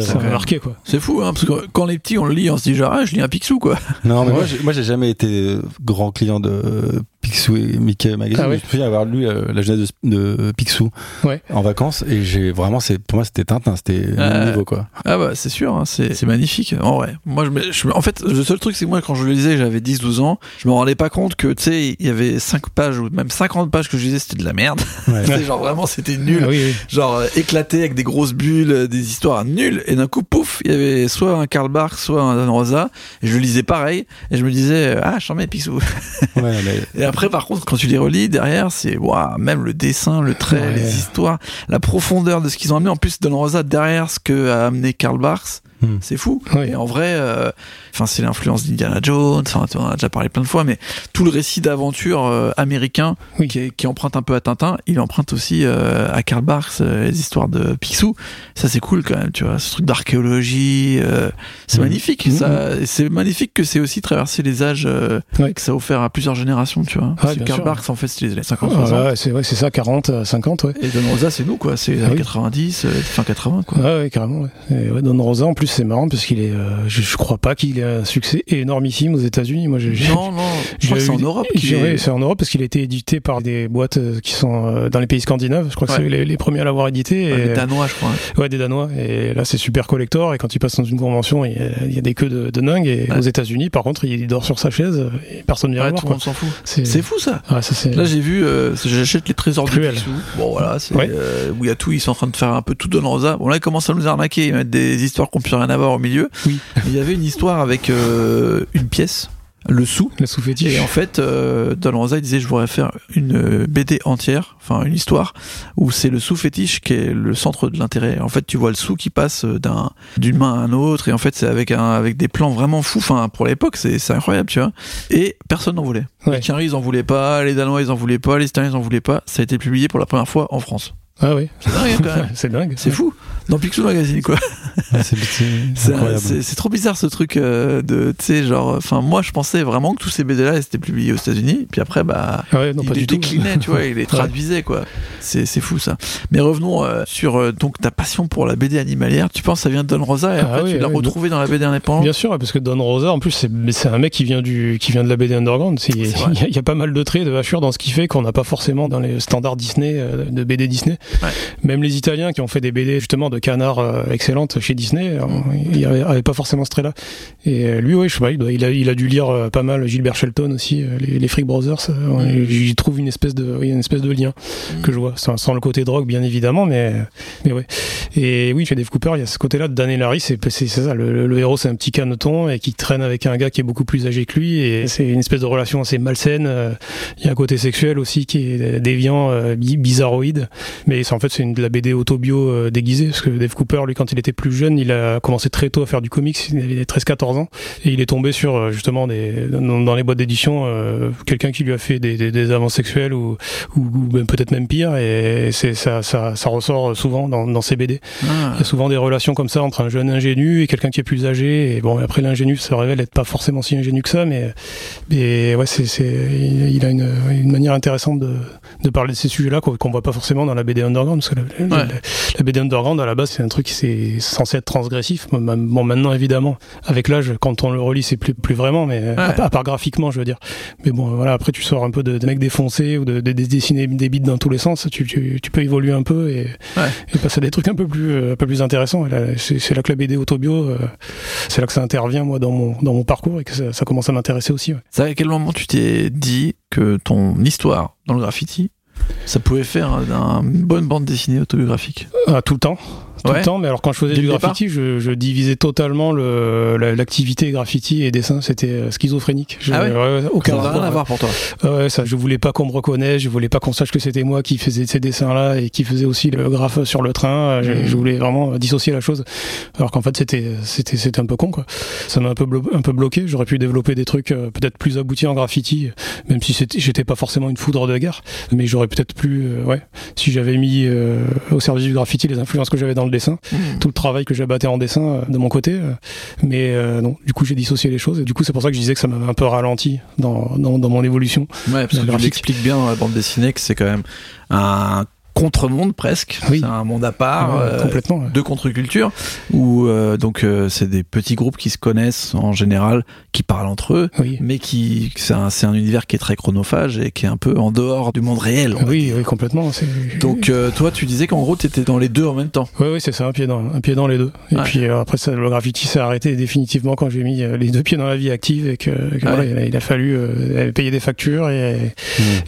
ça m'a marqué quoi. C'est fou, hein, parce que quand on est petit, on le lit, on se dit genre, ah, je lis un Picsou, quoi. Non, mais moi, j'ai jamais été grand client de euh, Picsou et Mickey Magazine. Ah ouais. Je me souviens avoir lu euh, la jeunesse de, de Picsou Ouais. en vacances et j'ai vraiment, c'est pour moi, c'était Tintin, c'était Euh, niveau quoi. Ah bah, c'est sûr, hein, c'est c'est magnifique. En vrai. Moi, je, je en fait, le seul truc, c'est que moi, quand je le lisais, j'avais 10-12 ans, je me rendais pas compte que, tu sais, il y avait 5 pages ou même 50 pages que je lisais, c'était de la merde. Ouais. Genre, vraiment, c'était nul. Ah oui, oui. genre euh, éclaté avec des grosses bulles, euh, des histoires nulles. Et d'un coup, pouf, il y avait soit un Karl Barks, soit un Dan Rosa. Et je le lisais pareil. Et je me disais, ah, j'en mets Picsou. Ouais, mais Et après, par contre, quand tu les relis derrière, c'est waouh, même le dessin, le trait, Ouais. les histoires, la profondeur de ce qu'ils ont amené. En plus, Dan Rosa derrière ce que a amené Karl Barks. Hmm. C'est fou. Oui. Et en vrai, euh, enfin, c'est l'influence d'Indiana Jones. Tu en as déjà parlé plein de fois, mais tout le récit d'aventure euh, américain Oui. qui, qui emprunte un peu à Tintin, il emprunte aussi euh, à Karl Barks les histoires de Picsou. Ça, c'est cool quand même, tu vois. Ce truc d'archéologie, c'est Mhm. magnifique. Ça, et c'est magnifique que c'est aussi traversé les âges, que ça a offert à plusieurs générations, tu vois. Ouais, Karl sûr. Barks, en fait, c'est les années 50, Ah, 60. ouais, c'est ouais, c'est ça, 40, euh, 50, ouais. Et Don Rosa, c'est nous, quoi. C'est les Ah années oui. 90, euh, fin 80, quoi. Ouais, ouais, carrément. Et Don Rosa, en plus, c'est marrant parce qu'il est, euh, je, je crois pas qu'il ait un succès énormissime aux États-Unis. Moi, j'ai, Non, non, je crois que c'est en eu- Europe ouais, est... c'est en Europe parce qu'il a été édité par des boîtes euh, qui sont euh, dans les pays scandinaves. Je crois que c'est les, les premiers à l'avoir édité. Ouais, Et, les Danois, je crois. hein. ouais, des Danois. Et là, c'est super collector. Et quand il passe dans une convention, il y a, il y a des queues de, de dingue. Et aux États-unis, par contre, il dort sur sa chaise et personne ne vient voir. tout le quoi. monde s'en fout. C'est, fou, ça. Là, j'ai vu, euh, j'achète les trésors du Picsou. Bon, voilà, c'est euh, où il y a tout. Ils sont en train de faire un peu tout Don Rosa. Bon, là, ils commencent à nous arnaquer. Ils mettent des histoires qui n'ont plus rien à voir au milieu. Oui. Il y avait une histoire avec euh, une pièce, le sou. le sous-fétiche. Et en fait, euh, Don Rosa il disait je voudrais faire une euh, BD entière, enfin une histoire où c'est le sou fétiche qui est le centre de l'intérêt. En fait, tu vois le sou qui passe d'un d'une main à un autre et en fait c'est avec un avec des plans vraiment fous. Enfin pour l'époque c'est c'est incroyable, tu vois. Et personne n'en voulait. Ouais. Les Qataris ils en voulaient pas, les Danois ils en voulaient pas, les Italiens ils en voulaient pas. Ça a été publié pour la première fois en France. Ah oui. C'est dingue hein, quand même. c'est dingue. C'est fou. Dans Picsou Magazine quoi. Ouais, c'est trop bizarre ce truc euh, de, tu sais, genre, enfin, moi je pensais vraiment que tous ces BD-là étaient publiés aux États-Unis, puis après, bah, Ah ouais, non, il pas les du tout. déclinait, tu vois, il les traduisait, quoi. C'est c'est fou ça. Mais revenons euh, sur euh, donc ta passion pour la BD animalière. Tu penses que ça vient de Don Rosa et Ah après oui, tu l'as oui, retrouvé dans la BD indépendante? Bien sûr, parce que Don Rosa, en plus, c'est c'est un mec qui vient du qui vient de la BD underground. Il y, a- il y a pas mal de traits de hachure dans ce qu'il fait qu'on n'a pas forcément dans les standards Disney euh, de BD Disney. Ouais. Même les Italiens qui ont fait des BD justement de canards euh, excellentes chez Disney, euh, il n'y avait, pas forcément ce trait-là. Et euh, lui, oui, je sais pas, il, a, il a dû lire pas mal Gilbert Shelton aussi, les, les Freak Brothers. ouais, J'y trouve une espèce de, une espèce de lien que je vois, sans, sans le côté drogue bien évidemment, mais mais ouais. Et oui, chez Dave Cooper, il y a ce côté-là de Dan et Larry, c'est ça. Le, héros, c'est un petit caneton et qui traîne avec un gars qui est beaucoup plus âgé que lui, et c'est une espèce de relation assez malsaine. Il y a un côté sexuel aussi qui est déviant, bi- bizarroïde, mais en fait c'est de la BD autobio déguisée parce que Dave Cooper, lui, quand il était plus jeune, il a commencé très tôt à faire du comics. Il avait 13-14 ans et il est tombé sur euh, justement des dans, les boîtes d'édition euh, quelqu'un qui lui a fait des, des, des avances sexuelles ou, ou, ou même peut-être même pire. Et c'est ça, ça, ça ressort souvent dans, dans ces BD. Ah. Il y a souvent des relations comme ça entre un jeune ingénu et quelqu'un qui est plus âgé. Et bon, après l'ingénu se révèle être pas forcément si ingénu que ça, mais, mais ouais, c'est, il a une, une manière intéressante de, de parler de ces sujets-là qu'on, qu'on voit pas forcément dans la BD underground. Parce que la, la BD underground à la base c'est un truc qui c'est censé être transgressif. Bon maintenant évidemment, avec l'âge, quand on le relit, c'est plus plus vraiment, mais à, à part graphiquement, je veux dire. Mais bon, voilà, après tu sors un peu de, de mecs défoncés ou de, de, de dessiner des bits dans tous les sens, tu, tu, tu peux évoluer un peu et, Ouais. et passer à des trucs un peu plus euh, un peu plus intéressants. C'est là que la BD autobio, euh, c'est là que ça intervient moi dans mon dans mon parcours et que ça, ça commence à m'intéresser aussi. ouais. C'est à quel moment tu t'es dit que ton histoire dans le graffiti, ça pouvait faire un- une bonne bande dessinée autobiographique Ah, tout le temps. Tout Ouais. le temps, mais alors quand je faisais Dès du graffiti, je, je divisais totalement le- la- l'activité graffiti et dessin. C'était euh, schizophrénique. Je- Ah ouais aucun Ça n'a rien à voir pour toi. Ouais, ça, je voulais pas qu'on me reconnaisse, je voulais pas qu'on sache que c'était moi qui faisais ces dessins-là et qui faisait aussi le graphe sur le train. Je, Mhm. je voulais vraiment dissocier la chose. Alors qu'en fait, c'était, c'était, c'était un peu con, quoi. Ça m'a un peu, un peu bloqué. J'aurais pu développer des trucs euh, peut-être plus aboutis en graffiti, même si j'étais pas forcément une foudre de guerre. Mais j'aurais peut-être plus, euh, ouais, si j'avais mis euh, au service du graffiti les influences que j'avais dans le dessin, tout le travail que j'abattais en dessin euh, de mon côté. euh, mais euh, non, du coup, j'ai dissocié les choses. Et du coup, c'est pour ça que je disais que ça m'avait un peu ralenti dans, dans, dans mon évolution. Ouais, parce que tu l'expliques bien dans la bande dessinée que c'est quand même un contre-monde presque. Oui. C'est un monde à part. Ouais, euh, complètement. ouais. de contre-culture où euh, donc euh, c'est des petits groupes qui se connaissent en général qui parlent entre eux Oui. mais qui c'est un, univers qui est très chronophage et qui est un peu en dehors du monde réel Oui, oui, complètement. Donc euh, toi tu disais qu'en gros tu étais dans les deux en même temps. Oui, oui, c'est ça, un pied dans, un pied dans les deux. Et Ouais. puis euh, après, ça, le graffiti s'est arrêté définitivement quand j'ai mis euh, les deux pieds dans la vie active et que, que voilà, il, a, il a fallu euh, payer des factures et,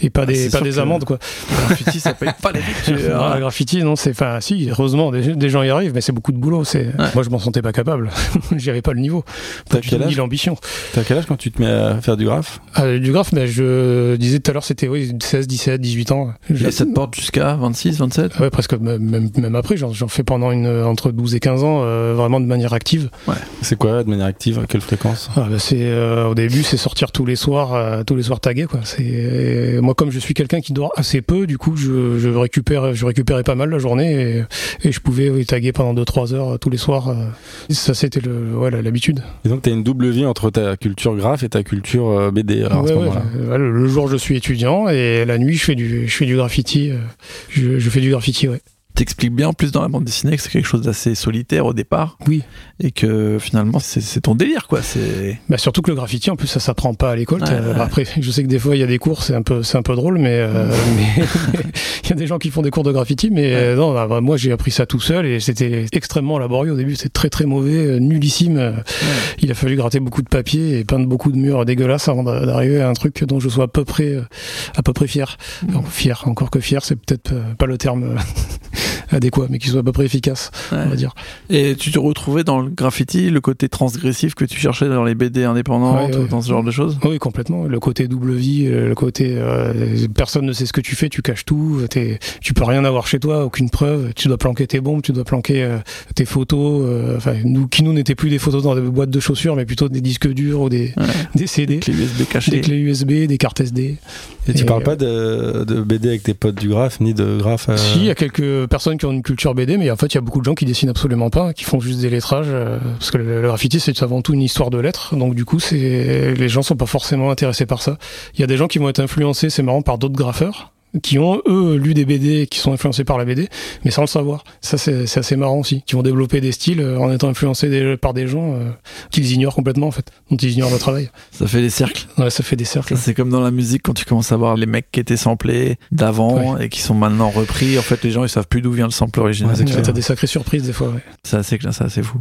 et pas Ah, des, pas amendes, quoi. Le graffiti ça paye pas les Ah, le graffiti, non, c'est, enfin, si, heureusement, des, des gens y arrivent, mais c'est beaucoup de boulot. C'est, moi, je m'en sentais pas capable. J'avais pas le niveau, T'as quel âge l'ambition. T'as quel âge quand tu te mets à faire du graphe Ah, du graphe, mais je disais tout à l'heure, c'était oui, 16, 17, 18 ans. Et ça te porte jusqu'à 26, 27 Ouais, presque même, même, après, j'en, fais pendant une, entre 12 et 15 ans, euh, vraiment de manière active. C'est quoi de manière active À quelle fréquence Ah bah c'est euh, au début c'est sortir tous les soirs euh, tous les soirs tagués quoi c'est euh, moi comme je suis quelqu'un qui dort assez peu du coup je, je récupère je récupérais pas mal la journée et, et je pouvais oui, taguer pendant 2 3 heures euh, tous les soirs euh. ça c'était ouais, l'habitude. Et donc t'as une double vie entre ta culture graphe et ta culture euh, BD alors, à Ouais, ce ouais, le le jour je suis étudiant et la nuit je fais du je fais du graffiti je, je fais du graffiti ouais T'expliques bien en plus dans la bande dessinée que c'est quelque chose d'assez solitaire au départ oui et que finalement c'est ton délire quoi. C'est Bah surtout que le graffiti, en plus, ça s'apprend pas à l'école. Ouais, ouais. Après, je sais que des fois, il y a des cours, c'est un peu, c'est un peu drôle, mais euh, il y a des gens qui font des cours de graffiti, mais euh, non, bah, bah, moi, j'ai appris ça tout seul et c'était extrêmement laborieux au début. C'était très très mauvais, euh, nullissime. Euh, Il a fallu gratter beaucoup de papier et peindre beaucoup de murs dégueulasses avant d'a- d'arriver à un truc dont je sois à peu près, euh, à peu près fier. Non, fier, encore que fier, c'est peut-être euh, pas le terme euh, adéquat, mais qui soit à peu près efficace, Ouais. on va dire. Et tu te retrouvais dans le graffiti, le côté transgressif que tu cherchais dans les BD indépendantes Ouais, ou ouais. dans ce genre de choses? Oui, complètement. Le côté double vie, euh, le côté euh, personne ne sait ce que tu fais, tu caches tout, tu peux rien avoir chez toi, aucune preuve. Tu dois planquer tes bombes, tu dois planquer euh, tes photos. euh, Enfin, nous qui nous n'étaient plus des photos dans des boîtes de chaussures, mais plutôt des disques durs ou des, Ouais. des CD, Clé USB des cachée. clés USB, des cartes SD. Et tu parles euh, pas de, de BD avec tes potes du graphe ni de graphe euh, Si, il y a quelques personnes qui ont une culture BD, mais en fait, il y a beaucoup de gens qui dessinent absolument pas, qui font juste des lettrages, euh, parce que le, le graffiti, c'est avant tout une histoire de lettres, donc du coup, c'est les gens sont pas forcément intéressés par ça. Il y a des gens qui vont être influencés, c'est marrant, par d'autres graffeurs, qui ont, eux, lu des BD, qui sont influencés par la BD, mais sans le savoir. Ça, c'est assez marrant aussi, qui vont développer des styles euh, en étant influencés des- par des gens euh, qu'ils ignorent complètement, en fait, dont ils ignorent le travail. Ça fait des cercles. Ouais, ça fait des cercles. C'est comme dans la musique quand tu commences à voir les mecs qui étaient samplés d'avant et qui sont maintenant repris. En fait, les gens ils savent plus d'où vient le sample original. Ouais. T'as des sacrées surprises, des fois, ouais. C'est assez, c'est assez fou.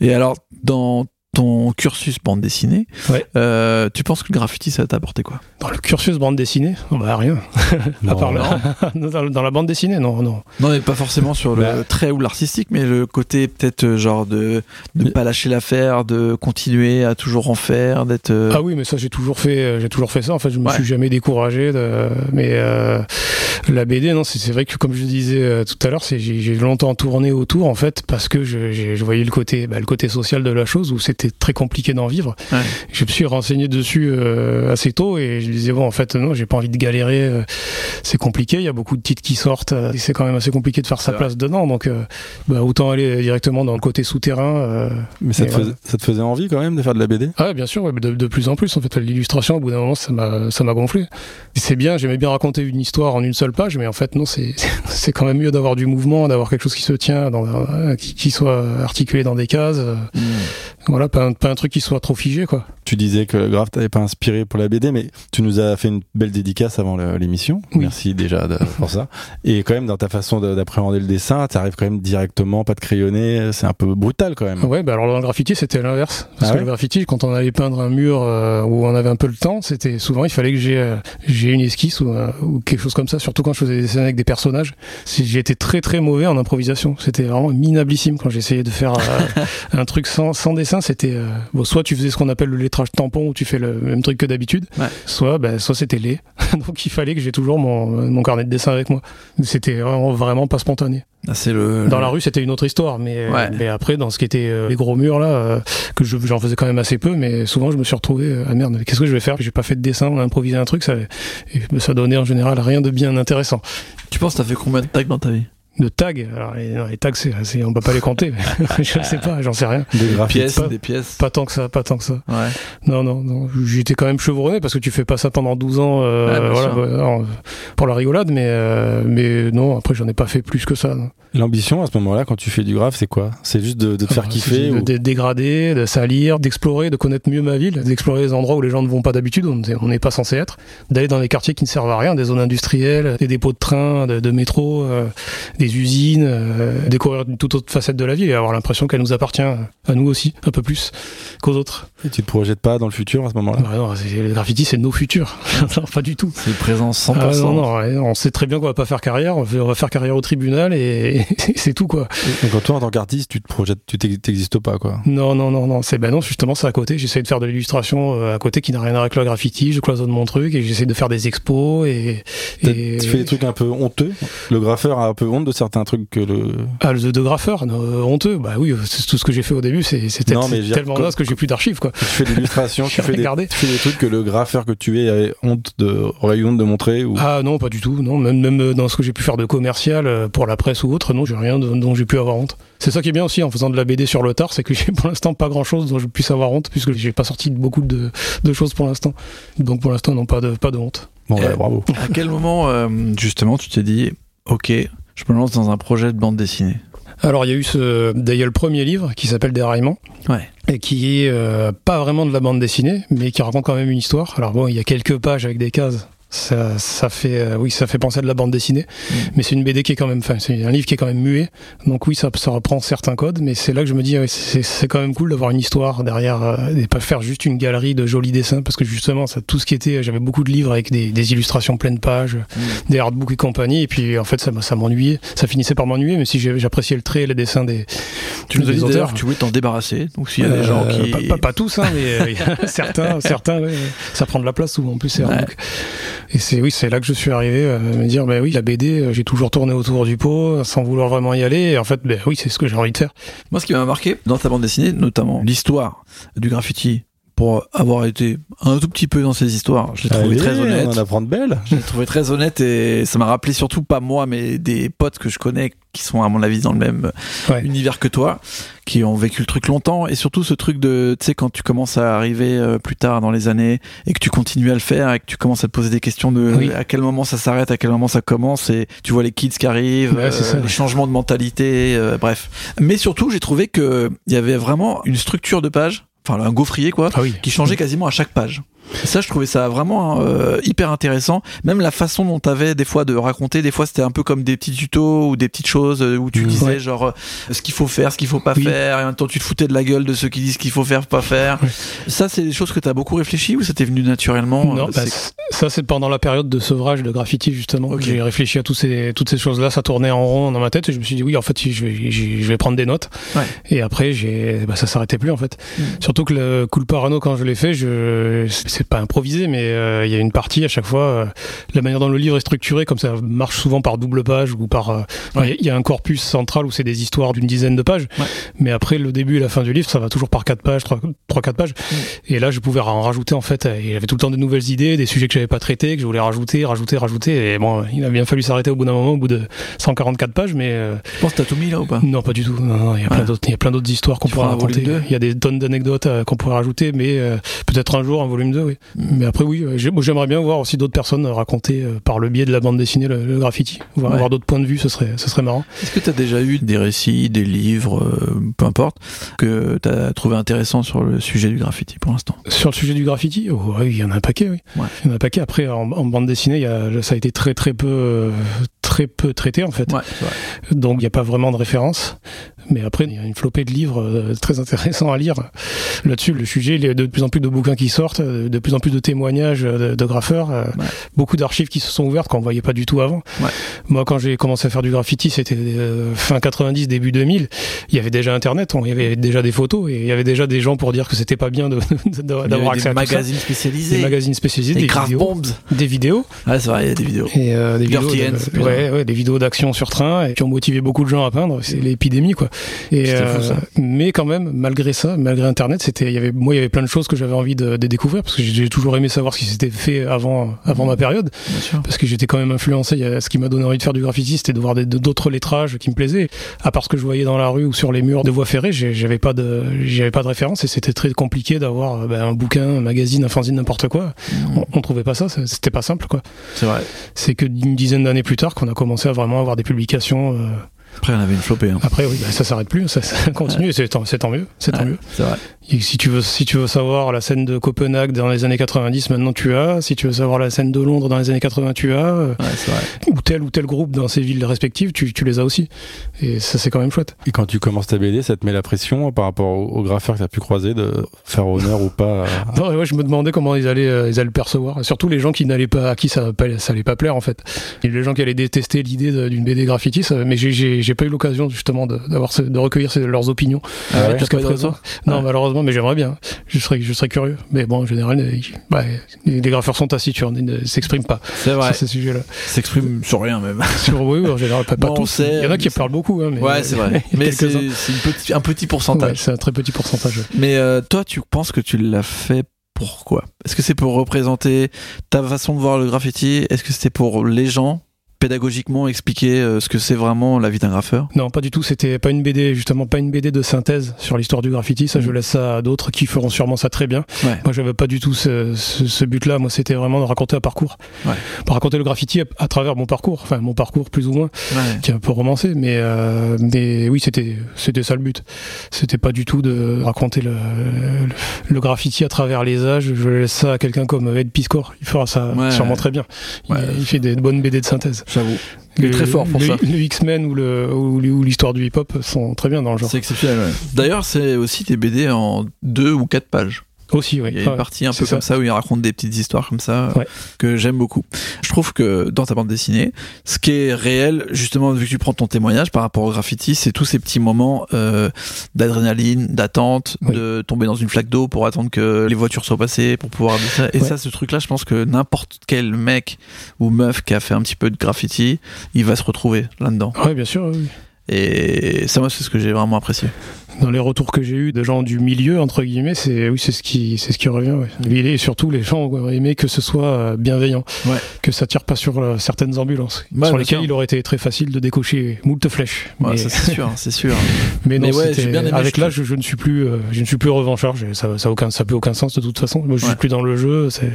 Et alors, dans ton cursus bande dessinée, Ouais. euh, tu penses que le graffiti, ça t'a apporté quoi? Dans le cursus bande dessinée, oh, bah rien. à Non. part la- dans, dans la bande dessinée, non, non. Non, mais pas forcément sur le Bah. trait ou l'artistique, mais le côté peut-être euh, genre de Mais- pas lâcher l'affaire, de continuer à toujours en faire, d'être. euh, Ah oui, mais ça j'ai toujours fait, j'ai toujours fait ça. En fait, je me Ouais. suis jamais découragé. De, mais euh, la BD, non, c'est vrai que comme je disais tout à l'heure, j'ai longtemps tourné autour en fait parce que je voyais le côté, bah, le côté social de la chose où c'était très compliqué d'en vivre. Ouais. Je me suis renseigné dessus euh, assez tôt et je me disais bon, en fait, non, j'ai pas envie de galérer. euh, c'est compliqué. Il y a beaucoup de titres qui sortent. euh, et c'est quand même assez compliqué de faire sa place dedans. Donc, euh, bah, autant aller directement dans le côté souterrain. euh, Mais ça te, faisait, ça te faisait envie quand même de faire de la BD ah ouais, bien sûr, ouais, de, de plus en plus en fait l'illustration au bout d'un moment ça m'a ça m'a gonflé. C'est bien, j'aimais bien raconter une histoire en une seule page, mais en fait non, c'est c'est quand même mieux d'avoir du mouvement, d'avoir quelque chose qui se tient, dans, qui, qui soit articulé dans des cases. hmm. Voilà, pas un, pas un truc qui soit trop figé quoi. Tu disais que le graphe t'avait pas inspiré pour la BD, mais tu nous as fait une belle dédicace avant l'émission. Oui. Merci déjà de- pour ça. Et quand même, dans ta façon de- d'appréhender le dessin, tu arrives quand même directement, pas de crayonner. C'est un peu brutal quand même. Ouais, bah alors dans le graffiti c'était l'inverse. Parce Ah que ouais le graffiti, quand on allait peindre un mur euh, où on avait un peu le temps, c'était souvent il fallait que j'ai euh, j'ai une esquisse ou, euh, ou quelque chose comme ça. Surtout quand je faisais des dessins avec des personnages, j'ai été très très mauvais en improvisation. C'était vraiment minablissime quand j'essayais de faire euh, un truc sans, sans dessin. C'était euh, bon, soit tu faisais ce qu'on appelle le lettrage tampon où tu fais le même truc que d'habitude, Ouais. soit bah, soit c'était laid. Donc il fallait que j'ai toujours mon, mon carnet de dessin avec moi. C'était vraiment, vraiment pas spontané. Ah, le. Dans le- la rue, c'était une autre histoire, mais, Ouais. mais après, dans ce qui était euh, les gros murs là, euh, que je- j'en faisais quand même assez peu, mais souvent je me suis retrouvé euh, ah merde, qu'est-ce que je vais faire? J'ai pas fait de dessin, on a improvisé un truc, ça, et ça donnait en général rien de bien intéressant. Tu penses t'as fait combien de tags dans ta vie? De tags, alors les, non, les tags, c'est, c'est- on peut pas les compter, je sais pas, j'en sais rien. Des. Pièces, pas- des pièces. Pas tant que ça, pas tant que ça. Ouais. Non, non, non. J'étais quand même chevronné parce que tu fais pas ça pendant 12 ans, euh, voilà, pour la rigolade, mais, euh, mais non, après j'en ai pas fait plus que ça. non. L'ambition à ce moment-là, quand tu fais du graphe, c'est quoi? C'est juste de, de te faire Alors, kiffer ou... de dégrader, de salir, d'explorer, de connaître mieux ma ville, d'explorer les endroits où les gens ne vont pas d'habitude, on n'est- on n'est pas censé être, d'aller dans des quartiers qui ne servent à rien, des zones industrielles, des dépôts de train, de, de métro, euh, des usines, euh, découvrir une toute autre facette de la ville et avoir l'impression qu'elle nous appartient à nous aussi, un peu plus qu'aux autres. Et tu te projettes pas dans le futur à ce moment-là? Bah non, le graffiti c'est nos futurs, non, pas du tout. C'est présent 100%. Ah non, non, ouais, on sait très bien qu'on va pas faire carrière, on fait- on va faire carrière au tribunal et, et c'est tout quoi. Donc toi, en tant qu'artiste, tu te projettes, tu t'ex- t'existes pas quoi. Non, non, non, non, c'est ben non, justement, c'est à côté. J'essaie de faire de l'illustration euh, à côté qui n'a rien à voir avec le graffiti. Je cloisonne mon truc et j'essaie de faire des expos et. Et Tu fais des trucs un peu honteux? Le graffeur a un peu honte de certains trucs que le. Ah, le de graffeur, non, honteux. Bah oui, c'est tout ce que j'ai fait au début, c'est tellement naze que j'ai plus d'archives, quoi. Tu fais de l'illustration, tu J'ai fais des, regardé. tu fais des trucs que le graffeur que tu es a honte de, aurait eu honte de montrer ou. Ah non, pas du tout. Non, même, même dans ce que j'ai pu faire de commercial euh, pour la presse ou autre, non, j'ai rien de- dont j'ai pu avoir honte. C'est ça qui est bien aussi en faisant de la BD sur le tard, c'est que j'ai pour l'instant pas grand chose dont je puisse avoir honte, puisque j'ai pas sorti beaucoup de, de choses pour l'instant. Donc pour l'instant, non, pas de, pas de honte. Bon, ouais, Eh, bravo. À quel moment, euh, justement, tu t'es dit, ok, je me lance dans un projet de bande dessinée Alors il y a eu ce, d'ailleurs le premier livre qui s'appelle Déraillement. Ouais. et qui est euh, pas vraiment de la bande dessinée, mais qui raconte quand même une histoire. Alors bon, il y a quelques pages avec des cases. Ça, ça fait, euh, oui, ça fait penser à de la bande dessinée, Mm. mais c'est une BD qui est quand même, enfin, c'est un livre qui est quand même muet. Donc oui, ça, ça reprend certains codes, mais c'est là que je me dis, ouais, c'est c'est quand même cool d'avoir une histoire derrière euh, et pas faire juste une galerie de jolis dessins, parce que justement, ça, tout ce qui était, j'avais beaucoup de livres avec des, des illustrations pleines pages, des artbooks et compagnie, et puis en fait, ça, m'ennuyait, ça finissait par m'ennuyer, mais si j'appréciais le trait et les dessins des, Tu nous as des dit auteurs. tu voulais t'en débarrasser. Donc s'il y a des gens Euh, qui. pas, pas- pas tous, hein, mais euh, certains, certains, ouais, ouais. ça prend de la place souvent en plus. c'est Ouais. Et c'est oui, c'est là que je suis arrivé euh, à me dire, bah oui, la BD, euh, j'ai toujours tourné autour du pot sans vouloir vraiment y aller. Et en fait, bah oui, c'est ce que j'ai envie de faire. Moi, ce qui m'a marqué dans ta bande dessinée, notamment l'histoire du graffiti, pour avoir été un tout petit peu dans ces histoires, je l'ai trouvé Allez, très honnête. On en apprend de belles. Je l'ai trouvé très honnête et ça m'a rappelé surtout pas moi, mais des potes que je connais qui sont à mon avis dans le même Ouais. univers que toi, qui ont vécu le truc longtemps et surtout ce truc de, tu sais, quand tu commences à arriver euh, plus tard dans les années et que tu continues à le faire et que tu commences à te poser des questions de Oui. à quel moment ça s'arrête, à quel moment ça commence et tu vois les kids qui arrivent, Ouais, ça, les changements de mentalité, euh, bref. Mais surtout, j'ai trouvé que il y avait vraiment une structure de page, enfin un gaufrier quoi, Ah oui. qui changeait quasiment à chaque page. Ça, je trouvais ça vraiment euh, hyper intéressant. Même la façon dont tu avais des fois de raconter, des fois c'était un peu comme des petits tutos ou des petites choses euh, où tu Mhm. disais Ouais. genre euh, ce qu'il faut faire, ce qu'il faut pas Oui. faire, et en même temps tu te foutais de la gueule de ceux qui disent ce qu'il faut faire, pas faire. Ouais. Ça, c'est des choses que tu as beaucoup réfléchi ou ça t'est venu naturellement Non, euh, bah, ça c'est pendant la période de sevrage de graffiti justement. Ok. J'ai réfléchi à tous ces, toutes ces choses-là, ça tournait en rond dans ma tête et je me suis dit oui en fait je vais, je vais prendre des notes. Ouais. Et après j'ai, bah, ça s'arrêtait plus en fait. Mm. Surtout que le Cool Parano quand je l'ai fait, je, c'est pas improvisé mais euh, il y a une partie à chaque fois, euh, la manière dont le livre est structuré, comme ça marche souvent par double page ou par, euh, il Ouais. y a- il y, a un corpus central où c'est des histoires d'une dizaine de pages. Ouais. Mais après le début et la fin du livre, ça va toujours par quatre pages, trois, trois quatre pages. Et là, je pouvais en rajouter en fait. Et j'avais tout le temps des nouvelles idées, des sujets que j'avais pas traités, que je voulais rajouter, rajouter, rajouter. Et bon, il a bien fallu s'arrêter au bout d'un moment, au bout de 144 pages. Mais euh, Je pense que t'as tout mis là ou pas? non, pas du tout. Non, non, il y a plein d'autres, il y a plein d'autres histoires qu'on un raconter. Il y a des tonnes d'anecdotes euh, qu'on pourrait rajouter, mais euh, peut-être un jour un volume 2, oui. Mais après, oui, j'aimerais bien voir aussi d'autres personnes raconter euh, par le biais de la bande dessinée le, le graffiti. Voir, Ouais. d'autres points de vue, ce serait, ce serait marrant. Est-ce que tu as déjà eu des récits, des livres, euh, peu importe, que tu as trouvé intéressant sur le sujet du graffiti pour l'instant? Sur le sujet du graffiti, oh, oui, il y en a un paquet, oui. Ouais. Il y en a un paquet. Après, en, en bande dessinée, il y a, ça a été très très peu, euh, très peu traité en fait. Ouais. Donc il n'y a pas vraiment de référence. Mais après, il y a une flopée de livres euh, très intéressants à lire là-dessus. Le sujet, il y a de plus en plus de bouquins qui sortent, euh, de plus en plus de témoignages euh, de, de graffeurs, Ouais. beaucoup d'archives qui se sont ouvertes qu'on voyait pas du tout avant. Ouais. Moi, quand j'ai commencé à faire du graffiti, c'était euh, fin 90, début 2000. Il y avait déjà Internet, on- il y avait déjà des photos et il y avait déjà des gens pour dire que c'était pas bien de- de- d'avoir accès des à tout ça. magazines spécialisés, Des magazines spécialisés, des des vidéos, bombs. des vidéos Ouais, c'est vrai, il y a des vidéos. et euh, des vidéos, Dirty Hands, bien. Ouais, ouais, des vidéos d'action sur train et qui ont motivé beaucoup de gens à peindre. C'est l'épidémie, quoi. Et fou, ça. mais quand même, malgré ça, malgré Internet, c'était, il y avait, moi, il y avait plein de choses que j'avais envie de, de découvrir parce que j'ai toujours aimé savoir ce qui s'était fait avant, avant ma période, parce que j'étais quand même influencé. Y a- Ce qui m'a donné envie de faire du graffiti, c'était de voir d'autres lettrages qui me plaisaient. À part ce que je voyais dans la rue ou sur les murs de voies ferrées, j'avais pas de, j'avais pas de référence et c'était très compliqué d'avoir euh, ben, un bouquin, un magazine, un fanzine, n'importe quoi. On, on trouvait pas ça, ça- c'était pas simple, quoi C'est vrai. c'est que d'une dizaine d'années plus tard qu'on a commencé à vraiment avoir des publications. Après, on avait une flopée. hein. Après, oui, bah, ça s'arrête plus, ça, ça continue, c'est tant, mieux, c'est tant Ouais, mieux. C'est vrai. Et si tu veux, si tu veux savoir la scène de Copenhague dans les années 90, maintenant tu as. Si tu veux savoir la scène de Londres dans les années 80, tu as. Ouais, c'est vrai. Ou tel ou tel groupe dans ces villes respectives, tu, tu les as aussi. Et ça, c'est quand même chouette. Et quand tu commences ta BD, ça te met la pression par rapport aux, graffeurs que tu as pu croiser de faire honneur ou pas à- Non, et ouais, je me demandais comment ils allaient, euh, ils allaient le percevoir. Et surtout les gens qui n'allaient pas, à qui ça, ça allait pas plaire en fait. Et les gens qui allaient détester l'idée d'une BD graffiti, ça- mais j'ai- j'ai pas eu l'occasion justement de, d'avoir de recueillir leurs opinions. Ah ouais, jusqu'à de présent. Non, Ouais. malheureusement, mais j'aimerais bien. Je serais, je serais curieux. Mais bon, en général, bah, les, les graffeurs sont taciturnes, ils ne s'expriment pas vrai. sur ces sujets-là. S'exprime sur rien même. Sur oui, oui, en général, pas, pas Bon, on tous. Il y en a qui parlent beaucoup. Hein, mais, ouais, c'est vrai. Mais c'est petit- un petit Ouais, pourcentage. c'est un très petit pourcentage. Mais euh, toi, tu penses que tu l'as fait pourquoi Est-ce que c'est pour représenter ta façon de voir le graffiti? Est-ce que c'était pour les gens? Pédagogiquement expliquer euh, ce que c'est vraiment la vie d'un graffeur? Non, pas du tout. C'était pas une BD, justement, pas une BD de synthèse sur l'histoire du graffiti. Ça, je Mhm. laisse ça à d'autres qui feront sûrement ça très bien. Ouais. Moi, j'avais pas du tout ce, ce- ce but-là. Moi, c'était vraiment de raconter un parcours. Ouais. Raconter le graffiti à, à travers mon parcours. Enfin, mon parcours plus ou moins, Ouais. qui est un peu romancé. Mais, euh, mais oui, c'était, c'était ça le but. C'était pas du tout de raconter le, le, le graffiti à travers les âges. Je laisse ça à quelqu'un comme Ed Piscor. Il fera ça sûrement très bien. Il fait des bonnes BD de synthèse. J'avoue. Il est très fort pour le, ça. Le X-Men ou le- ou ou l'histoire du hip-hop sont très bien dans le genre. C'est exceptionnel. ouais. D'ailleurs, c'est aussi des BD en deux ou quatre pages. Aussi, oui. Il y a une partie un peu ça. comme ça où il raconte des petites histoires comme ça Ouais. que j'aime beaucoup. Je trouve que dans ta bande dessinée, ce qui est réel, justement, vu que tu prends ton témoignage par rapport au graffiti, c'est tous ces petits moments euh, d'adrénaline, d'attente, Oui. de tomber dans une flaque d'eau pour attendre que les voitures soient passées, pour pouvoir dire ça. Et Ouais. ça, ce truc-là, je pense que n'importe quel mec ou meuf qui a fait un petit peu de graffiti, il va se retrouver là-dedans. Ouais, bien sûr. oui. Et ça, moi, c'est ce que j'ai vraiment apprécié. Dans les retours que j'ai eu de gens du milieu entre guillemets, c'est oui, c'est ce qui c'est ce qui revient. Ouais. Et surtout, les gens ont aimé que ce soit euh, bienveillant, Ouais. que ça tire pas sur euh, certaines ambulances, sur lesquelles sûr. il aurait été très facile de décocher moult flèches. Ouais, mais, c'est sûr, c'est sûr. mais non, mais ouais, c'était- j'ai bien aimé, avec je l'âge, je, je ne suis plus, euh, je ne suis plus revanchard. Ça, ça aucun, ça peut aucun sens de toute façon. Moi, je Ouais. suis plus dans le jeu. C'est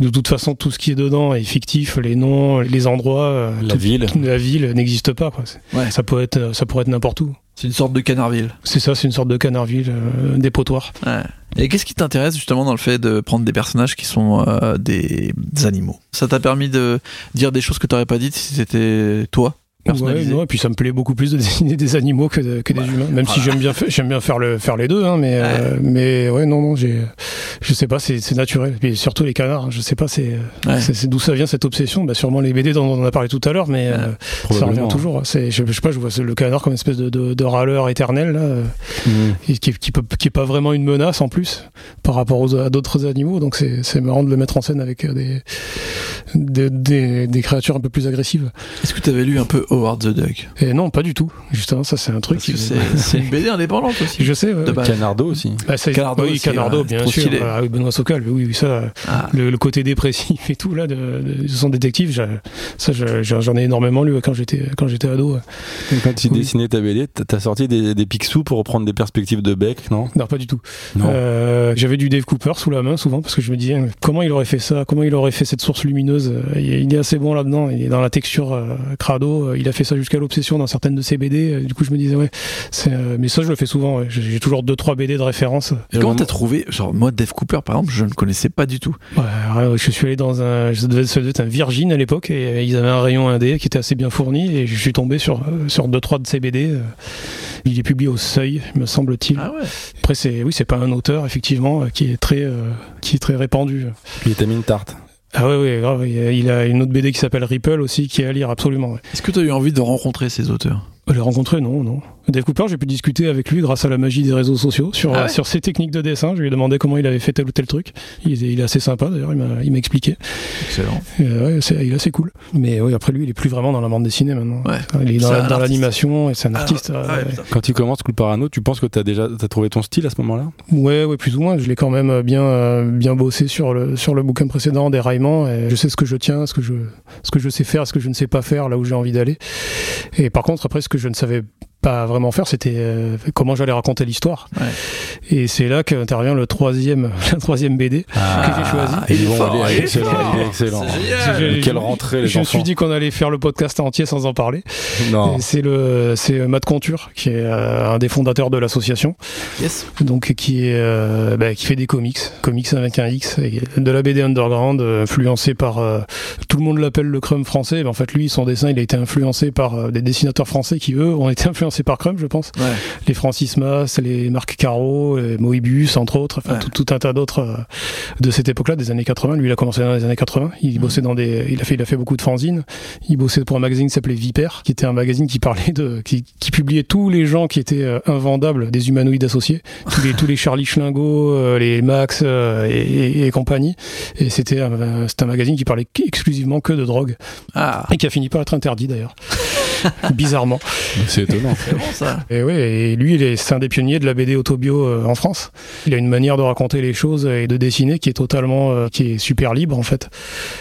de toute façon tout ce qui est dedans est fictif. Les noms, les endroits, euh, La tout- ville. la ville n'existe pas. Quoi. Ça peut être, ça pourrait être n'importe où. C'est une sorte de Canardville. C'est ça, c'est une sorte de Canardville, euh, des potoirs. Ouais. Et qu'est-ce qui t'intéresse justement dans le fait de prendre des personnages qui sont euh, des, des animaux? Ça t'a permis de dire des choses que t'aurais pas dites si c'était toi? Personnalisé Ouais, non, et puis ça me plaît beaucoup plus de dessiner des animaux que, de- que des humains. Même si j'aime bien, j'aime bien faire le, faire les deux, hein, mais, euh, mais ouais, non, non, j'ai, je sais pas, c'est, naturel. Et surtout les canards, hein, je sais pas, c'est, Ouais. d'où ça vient cette obsession? Bah, sûrement les BD dont on a parlé tout à l'heure, mais euh, ça revient toujours. C'est, je, je sais pas, je vois le canard comme une espèce de, de, de râleur éternel, là, euh, et qui, qui, peut, qui est pas vraiment une menace en plus par rapport aux, à d'autres animaux. Donc c'est, c'est marrant de le mettre en scène avec euh, des, des, des, des créatures un peu plus agressives. Est-ce que t'avais lu un peu Howard the Duck? Et non, pas du tout. Justement, ça c'est un truc c'est une BD indépendante aussi. Je sais, ouais. De base. Canardo aussi. Bah, Canardo oui, aussi, Canardo, bien sûr. Ah oui, Benoît Socal, oui, oui, ça, Ah. le, le côté dépressif et tout là de, de son détective, ça, je- je- j'en ai énormément lu quand j'étais quand j'étais ado. Quand tu Oui. dessinais ta BD, t'as- sorti des, des pixous pour reprendre des perspectives de bec, non? Non, pas du tout. Euh, J'avais du Dave Cooper sous la main souvent parce que je me disais comment il aurait fait ça, comment il aurait fait cette source lumineuse? Euh, Il est- assez bon là-dedans, il est dans la texture euh, crado. Euh, Il a fait ça jusqu'à l'obsession dans certaines de ses BD. Euh, Du coup, je me disais ouais, c'est, euh, mais ça je le fais souvent. ouais. J'ai toujours deux trois BD de référence. Et comment t'as trouvé Genre, moi, Dave Cooper, par exemple, je ne connaissais pas du tout. Ouais, ouais, je suis allé dans un, ça devait, ça devait être un Virgin à l'époque et euh, ils avaient un rayon indé qui était assez bien fourni et je suis tombé sur euh, sur deux trois de ces BD. euh. Il est publié au Seuil, me semble-t-il. Ah ouais Après c'est oui c'est pas un auteur effectivement euh, qui est très euh, qui est très répandu. Il t'a mis une tarte. Ah ouais ouais grave. Il a- une autre BD qui s'appelle Ripple aussi qui est à lire absolument. Est-ce que tu as eu envie de rencontrer ces auteurs? Le rencontrer non non. Dave Cooper j'ai pu discuter avec lui grâce à la magie des réseaux sociaux sur Ah ouais sur ses techniques de dessin. Je lui ai demandé comment il avait fait tel ou tel truc. Il est, il est assez sympa d'ailleurs. Il m'a il m'a expliqué. Excellent. Euh, ouais, c'est, il est assez cool. Mais oui, après lui, il est plus vraiment dans la bande dessinée maintenant. Ouais. Il est dans, l'animation et c'est un Ah, artiste. ah euh, ouais, putain. Quand tu commences Cool Parano, tu penses que t'as déjà t'as trouvé ton style à ce moment-là? Ouais, ouais, plus ou moins. Je l'ai quand même bien, euh, bien bossé sur le, sur le bouquin précédent, Déraillement. Et je sais ce que je tiens, ce que je, ce que je sais faire, ce que je ne sais pas faire, là où j'ai envie d'aller. Et par contre, après, ce que je ne savais pas vraiment faire, c'était euh, comment j'allais raconter l'histoire. Ouais. Et c'est là qu'intervient le troisième, la troisième BD. Ah, j'ai choisi. Il est bon, fort, il est excellent, fort. il est excellent. C'est génial. Je- Quelle rentrée les Je me suis dit qu'on allait faire le podcast entier sans en parler. C'est le, c'est Matt Conture qui est euh, un des fondateurs de l'association, Yes. donc qui est, euh, bah, qui fait des comics, comics avec un X, et de la BD underground, influencé par, euh, tout le monde l'appelle le Crumb français, mais en fait lui, son dessin, il a été influencé par euh, des dessinateurs français qui eux ont été influencés par Crumb, je pense. Ouais. Les Francis Mas, les Marc Caro, les Moebius, entre autres, enfin Ouais. tout, tout un tas d'autres euh, de cette époque-là, des années 80. Lui, il a commencé dans les années 80. Il bossait dans des, il a fait, il a fait beaucoup de fanzines. Il bossait pour un magazine qui s'appelait Viper, qui était un magazine qui parlait de, qui, qui publiait tous les gens qui étaient euh, invendables des humanoïdes associés, tous les, tous les Charlie Schlingo, euh, les Max et, et- et compagnie. Et c'était un, un magazine qui parlait exclusivement que de drogue Ah, et qui a fini par être interdit d'ailleurs. Bizarrement. C'est étonnant. c'est bon ça. Et ouais, et lui, il est, c'est un des pionniers de la BD autobio euh, en France. Il a une manière de raconter les choses et de dessiner qui est totalement, euh, qui est super libre en fait.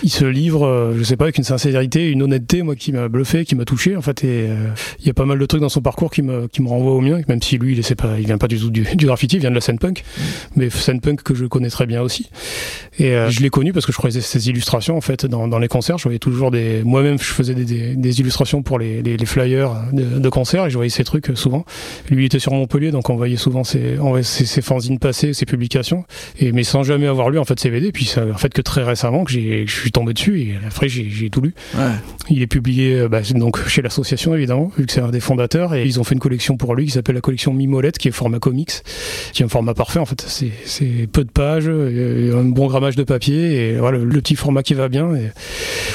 Il se livre, euh, je sais pas, avec une sincérité, une honnêteté, moi, qui m'a bluffé, qui m'a touché en fait. Et euh, il y a pas mal de trucs dans son parcours qui me, qui me renvoient au mien, même si lui, il pas, il vient pas du tout du, du graffiti, il vient de la scène punk, mais scène punk que je connais très bien aussi. Et euh, je l'ai connu parce que je croisais ses illustrations en fait dans, dans les concerts. Je voyais toujours des, moi-même, je faisais des, des, des illustrations pour les, les, les flyers de, de concerts et je voyais ces trucs souvent. Lui il était sur Montpellier, donc on voyait souvent ses, on voyait ses, ses fanzines passer, ses publications, et mais sans jamais avoir lu en fait ses BD. Puis ça, en fait que très récemment que j'ai, que je suis tombé dessus et après j'ai, tout lu. Ouais. Il est publié euh, bah, c'est donc chez l'association évidemment, vu que c'est un des fondateurs, et ils ont fait une collection pour lui qui s'appelle la collection Mimolette, qui est format comics, qui est un format parfait en fait. C'est, c'est peu de pages, euh, un bon grammage de papier, et voilà le petit format qui va bien. Et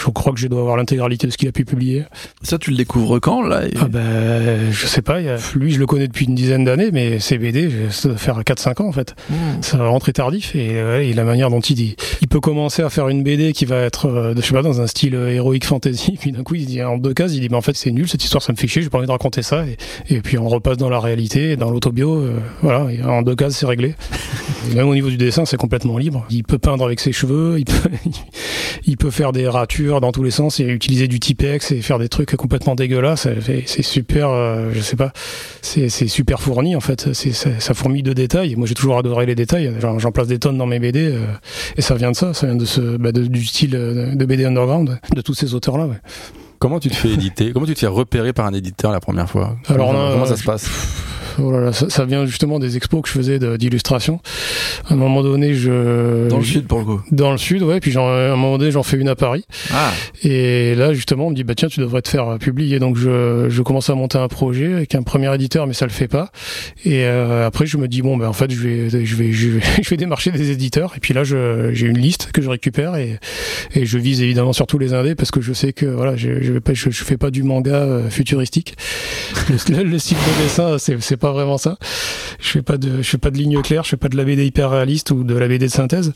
je crois que je dois avoir l'intégralité de ce qu'il a pu publier. Ça, tu le découvres quand là et- Ah ben, je sais pas, a- lui je le connais depuis une dizaine d'années, mais ses BD, ça doit faire 4-5 ans en fait. Hmm. Ça va rentrer tardif et, la manière dont il dit, il peut commencer à faire une BD qui va être, euh, je sais pas, dans un style euh, héroïque fantasy, puis d'un coup il dit en deux cases, il dit mais en fait c'est nul cette histoire, ça me fait chier, j'ai pas envie de raconter ça, et, et puis on repasse dans la réalité, dans l'autobio, euh, voilà, et en deux cases c'est réglé. Même au niveau du dessin, c'est complètement libre. Il peut peindre avec ses cheveux, il peut, il peut faire des ratures dans tous les sens et utiliser du Tipex et faire des trucs complètement dégueulasses. C'est c'est super, euh, je sais pas, c'est super fourni en fait. C'est ça, ça fourmille de détails. Moi j'ai toujours adoré les détails. J'en place des tonnes dans mes BD euh, et ça vient de ça. Ça vient de ce, bah, de- du style euh, de BD underground de tous ces auteurs là. Ouais. Comment tu te fais éditer? Comment tu te fais repérer par un éditeur la première fois? Alors, comment, euh, comment ça se passe? Oh là là, ça, ça vient justement des expos que je faisais d'illustration. À un moment donné, je Dans le sud pour le coup. Dans le sud, ouais. Puis j'en- à un moment donné, j'en fais une à Paris. Ah, Et là, justement, on me dit, bah tiens, tu devrais te faire euh, publier. Donc, je, je commence à monter un projet avec un premier éditeur, mais ça le fait pas. Et euh, après, je me dis, bon, ben en fait, je vais, je vais, je vais, je vais démarcher des éditeurs. Et puis là, je- j'ai une liste que je récupère et, et je vise évidemment surtout les indés parce que je sais que voilà, je, je, pas, je, je fais pas du manga euh, futuristique. Le, le style de dessin, c'est, c'est vraiment ça. Je fais pas de, je fais pas de ligne claire, je fais pas de la BD hyper réaliste ou de la BD de synthèse.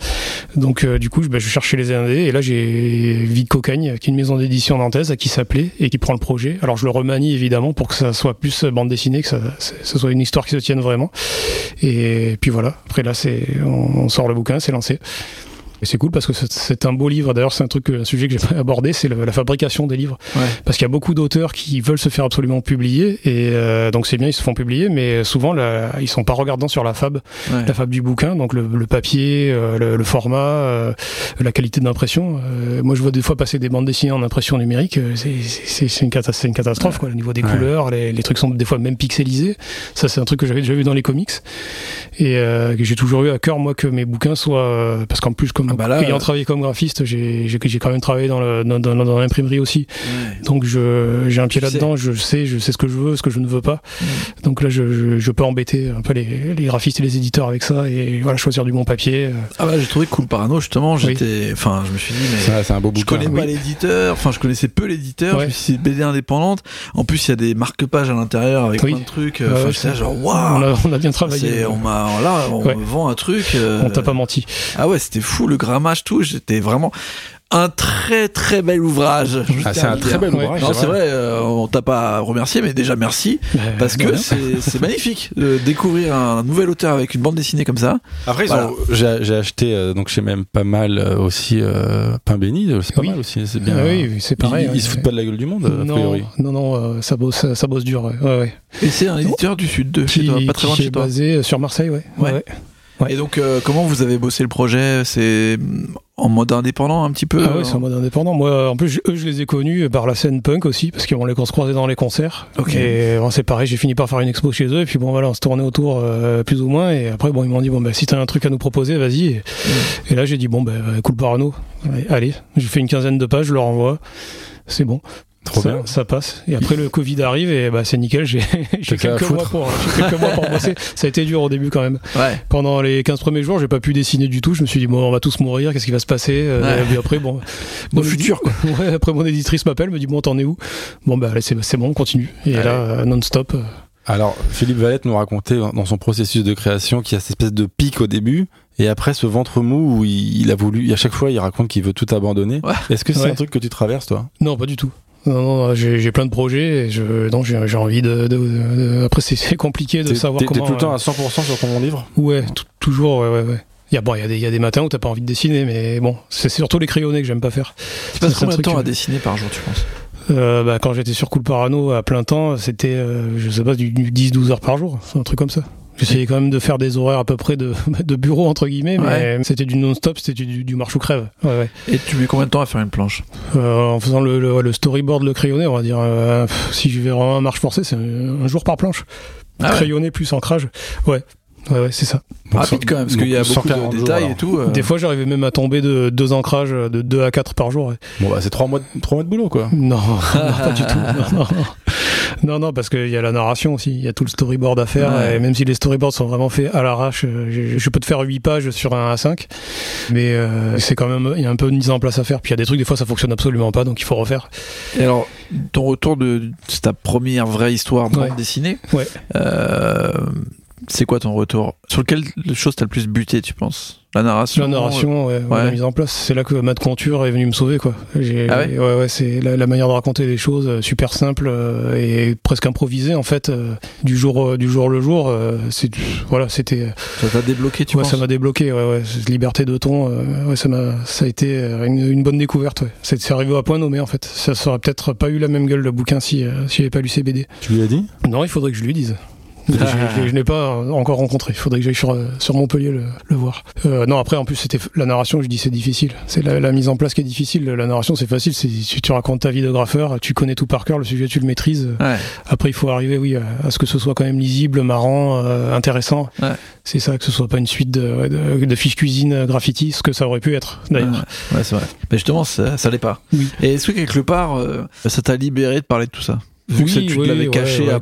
Donc euh, du coup, je, bah, cherchais les indés et là j'ai Vide Cocagne, qui est une maison d'édition nantaise, à qui s'appelait et qui prend le projet. Alors je le remanie évidemment pour que ça soit plus bande dessinée, que ça, ce soit une histoire qui se tienne vraiment. Et puis voilà. Après là, c'est, on sort le bouquin, c'est lancé. Et c'est cool parce que c'est- un beau livre. D'ailleurs, c'est un truc, un sujet que j'ai pas abordé, c'est la fabrication des livres. ouais. Parce qu'il y a beaucoup d'auteurs qui veulent se faire absolument publier, et euh, donc c'est bien, ils se font publier, mais souvent là, ils sont pas regardants sur la fab, ouais. la fab du bouquin, donc le, le papier, euh, le, le format, euh, la qualité d'impression. Euh, moi, je vois des fois passer des bandes dessinées en impression numérique, euh, c'est- une, cata- c'est une catastrophe, quoi. Au niveau des couleurs, les, les trucs sont des fois même pixelisés. Ça, c'est un truc que j'avais déjà vu dans les comics, et euh, que j'ai toujours eu à cœur, moi, que mes bouquins soient, parce qu'en plus, comme Ah bah là, ayant euh, travaillé comme graphiste, j'ai quand même travaillé dans le- dans, dans, dans l'imprimerie aussi. Ouais. Donc je j'ai un pied là-dedans, je sais, je sais ce que je veux, ce que je ne veux pas. Donc là, je, je, je peux embêter un peu les, les graphistes et les éditeurs avec ça et voilà choisir du bon papier. euh. Ah bah j'ai trouvé Cool Parano justement, j'étais. Enfin, je me suis dit, mais. Ça, c'est un beau Je bouquin. connais pas l'éditeur, enfin je connaissais peu l'éditeur, Ouais. dit BD indépendante. En plus il y a des marque-pages à l'intérieur avec Oui. plein de trucs. Enfin c'est- genre On waouh. a, on a bien travaillé. C'est- On m'a là, on Ouais. me vend un truc. euh, On t'a pas menti. Ah ouais, c'était fou le grammage tout. J'étais vraiment un très très bel ouvrage. Ah, c'est un très bel ouvrage. Non, c'est vrai, euh, on t'a pas remercié, mais déjà merci parce de que c'est magnifique de découvrir un nouvel auteur avec une bande dessinée comme ça. Après, Voilà. ont- j'ai acheté euh, donc chez même pas mal euh, aussi euh, pain béni, euh, c'est pas Oui. mal aussi, c'est bien. Ah oui, c'est pareil. Ils, ils ouais. se foutent pas de la gueule du monde, a priori. non, non, euh, ça bosse, ça, bosse dur. Ouais. Et c'est un éditeur du sud de chez Qui, toi, pas très loin de chez est toi. basé sur Marseille, ouais. Ouais. Ouais. Et donc, euh, comment vous avez bossé le projet? C'est mm, en mode indépendant un petit peu Ah ouais, c'est en mode indépendant. Moi, en plus, je- eux, je les ai connus par la scène punk aussi, parce qu'on les se croisait dans les concerts. Ok. Et bon, c'est pareil, j'ai fini par faire une expo chez eux, et puis bon, voilà, on se tournait autour euh, plus ou moins, et après, bon, ils m'ont dit, bon, bah, si t'as un truc à nous proposer, vas-y. Et, et là, j'ai dit, bon, bah, cool parano. Allez, Allez, j'ai fait une quinzaine de pages, je leur envoie. C'est bon. Trop ça, bien. ça passe. Et après, le Covid arrive, et bah, c'est nickel, j'ai quelques, mois pour, quelques mois pour bosser. Ça a été dur au début quand même. Ouais. Pendant les 15 premiers jours, j'ai pas pu dessiner du tout. Je me suis dit, bon, on va tous mourir, qu'est-ce qui va se passer? Euh, Ouais. Et puis après, bon. Mon futur, quoi. Ouais, après, mon éditrice m'appelle, me dit, bon, t'en es où? Bon, bah, allez, c'est c'est bon, on continue. Et Allez. là, euh, non-stop. Alors, Philippe Valette nous racontait dans son processus de création qu'il y a cette espèce de pic au début, et après ce ventre mou où il, il a voulu, à chaque fois, il raconte qu'il veut tout abandonner. Ouais. Est-ce que c'est Ouais. un truc que tu traverses, toi? Non, pas du tout. Non, non, j'ai plein de projets. Et je, non, j'ai j'ai envie de. de- de- après, c'est- compliqué de savoir t'es- t'es comment. tout le temps euh, à 100% sur ton livre? Ouais, toujours, ouais, ouais, ouais. Il y a, bon, il y, a des- il y a des matins où t'as pas envie de dessiner, mais bon, c'est surtout les crayonnés que j'aime pas faire. Tu passes combien de temps à dessiner par jour, tu penses? Euh, bah, quand j'étais sur Cool Parano à plein temps, c'était, euh, je sais pas, du, du 10-12 heures par jour, un truc comme ça. J'essayais quand même de faire des horaires à peu près de, de bureau, entre guillemets, mais Ouais. c'était du non-stop, c'était du, du marche ou crève. Ouais, ouais. Et tu mets combien de temps à faire une planche Euh, en faisant le, le, le storyboard, le crayonné, on va dire, euh, si je vais vraiment marche forcée, c'est un, jour par planche. Ah ouais. Crayonné plus ancrage. Ouais. Ouais, ouais, c'est ça. Donc, Rapide quand même, parce qu'il y a beaucoup 140 de détails et tout. euh. Des fois, j'arrivais même à tomber de deux ancrages de 2 à 4 par jour. ouais. Bon, bah, c'est 3 mois, de, trois mois de boulot, quoi. Non, non, pas du tout. Non, non. Non, non, parce qu'il y a la narration aussi, il y a tout le storyboard à faire, Ouais. et même si les storyboards sont vraiment faits à l'arrache, euh, je, je peux te faire 8 pages sur un A5, mais euh, c'est quand même, il y a un peu de mise en place à faire, puis il y a des trucs, des fois ça fonctionne absolument pas, donc il faut refaire. Et alors, ton retour de c'est ta première vraie histoire bande Ouais. dessinée. Ouais. Euh, c'est quoi ton retour? Sur quelle chose t'as le plus buté, tu penses? La narration La narration, ouais, ouais, Ouais. la mise en place, c'est là que Matt Conture est venu me sauver, quoi. Ah ouais? ouais, ouais, c'est la, la manière de raconter les choses, euh, super simple euh, et presque improvisée, en fait, euh, du jour, euh, du jour le jour, euh, c'est, voilà, c'était, Ça t'a débloqué, tu ouais, penses? ça m'a débloqué, ouais, ouais, cette liberté de ton, euh, ouais, ça m'a, ça a été une, une bonne découverte, ouais. C'est, c'est arrivé à point nommé, en fait. Ça aurait peut-être pas eu la même gueule le bouquin si, euh, si j'avais pas lu ces BD. Tu lui as dit? Non, il faudrait que je lui dise. Je, je- je n'ai pas encore rencontré. Il faudrait que j'aille sur, euh, sur Montpellier le, le voir. Euh, non, après, en plus, c'était la narration. Je dis c'est difficile. C'est la, la mise en place qui est difficile. La narration, c'est facile. C'est si tu racontes ta vie de graffeur, tu connais tout par cœur, le sujet, tu le maîtrises. Ouais. Après, il faut arriver, oui, à, à ce que ce soit quand même lisible, marrant, euh, intéressant. Ouais. C'est ça, que ce soit pas une suite de, de, de fiches cuisine euh, graffiti, ce que ça aurait pu être d'ailleurs. Ouais, ouais, c'est vrai. Mais justement, ça, ça l'est pas. Oui. Et est-ce que quelque part, euh, ça t'a libéré de parler de tout ça? Vu Oui, tu te l'avais ouais, caché. ouais. à-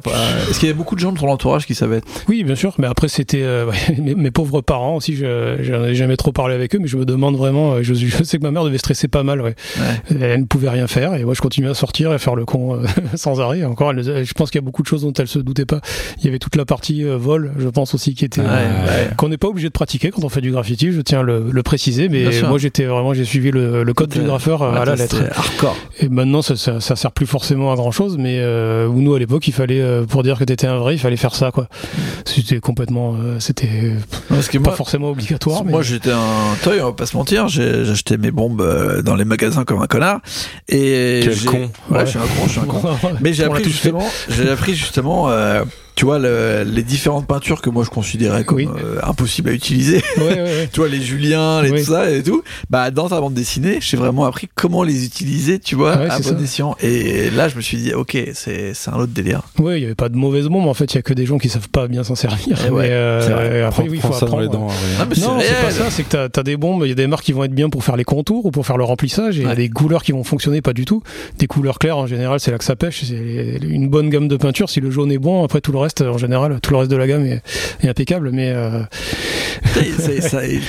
Est-ce qu'il y avait beaucoup de gens de ton entourage qui savaient Oui, bien sûr, mais après c'était euh, mes, mes pauvres parents aussi. Je j'en ai jamais trop parlé avec eux, mais je me demande vraiment. euh, Je, je sais que ma mère devait stresser pas mal. Ouais. Elle ne pouvait rien faire et moi je continuais à sortir et à faire le con euh, sans arrêt. Encore, elle- je pense qu'il y a beaucoup de choses dont elle se doutait pas. Il y avait toute la partie euh, vol, je pense aussi, qui était qu'on n'est pas obligé de pratiquer quand on fait du graffiti. Je tiens à le, le préciser, mais moi j'étais vraiment j'ai suivi le, le code du graffeur à la lettre. Hardcore. Et maintenant, ça, ça, ça sert plus forcément à grand chose, mais euh, nous à l'époque, il fallait euh, pour dire que t'étais un vrai, il fallait faire ça, quoi. C'était complètement, euh, c'était pas moi, forcément obligatoire. Mais... Moi, j'étais un toy, on va pas se mentir. J'ai- J'achetais mes bombes dans les magasins comme un connard. Et Quel con. Ouais, Ouais. je suis un con, je suis un con. Mais j'ai appris justement, j'ai appris justement, tu vois, le- les différentes peintures que moi je considérais comme Oui. euh, impossibles à utiliser. Ouais, ouais, ouais. tu vois, les Julien, les Oui. tout ça et tout. Bah, dans ta bande dessinée, j'ai vraiment appris comment les utiliser, tu vois, Ah ouais, à bon escient. Et là, je me suis dit, ok, c'est c'est un autre délire. Ouais, il y avait pas de mauvaises bombes. En fait, il y a que des gens qui savent pas bien s'en servir. Eh ouais, mais euh, après, oui, il prends faut apprendre. les dents. Ah, mais Non, c'est pas ça, c'est que t'as as des bombes, il y a des marques qui vont être bien pour faire les contours ou pour faire le remplissage, et il y a des couleurs qui vont fonctionner pas du tout. Des couleurs claires, en général, c'est là que ça pêche, c'est une bonne gamme de peinture, si le jaune est bon, après tout le reste, en général, tout le reste de la gamme est, est impeccable, mais... Euh,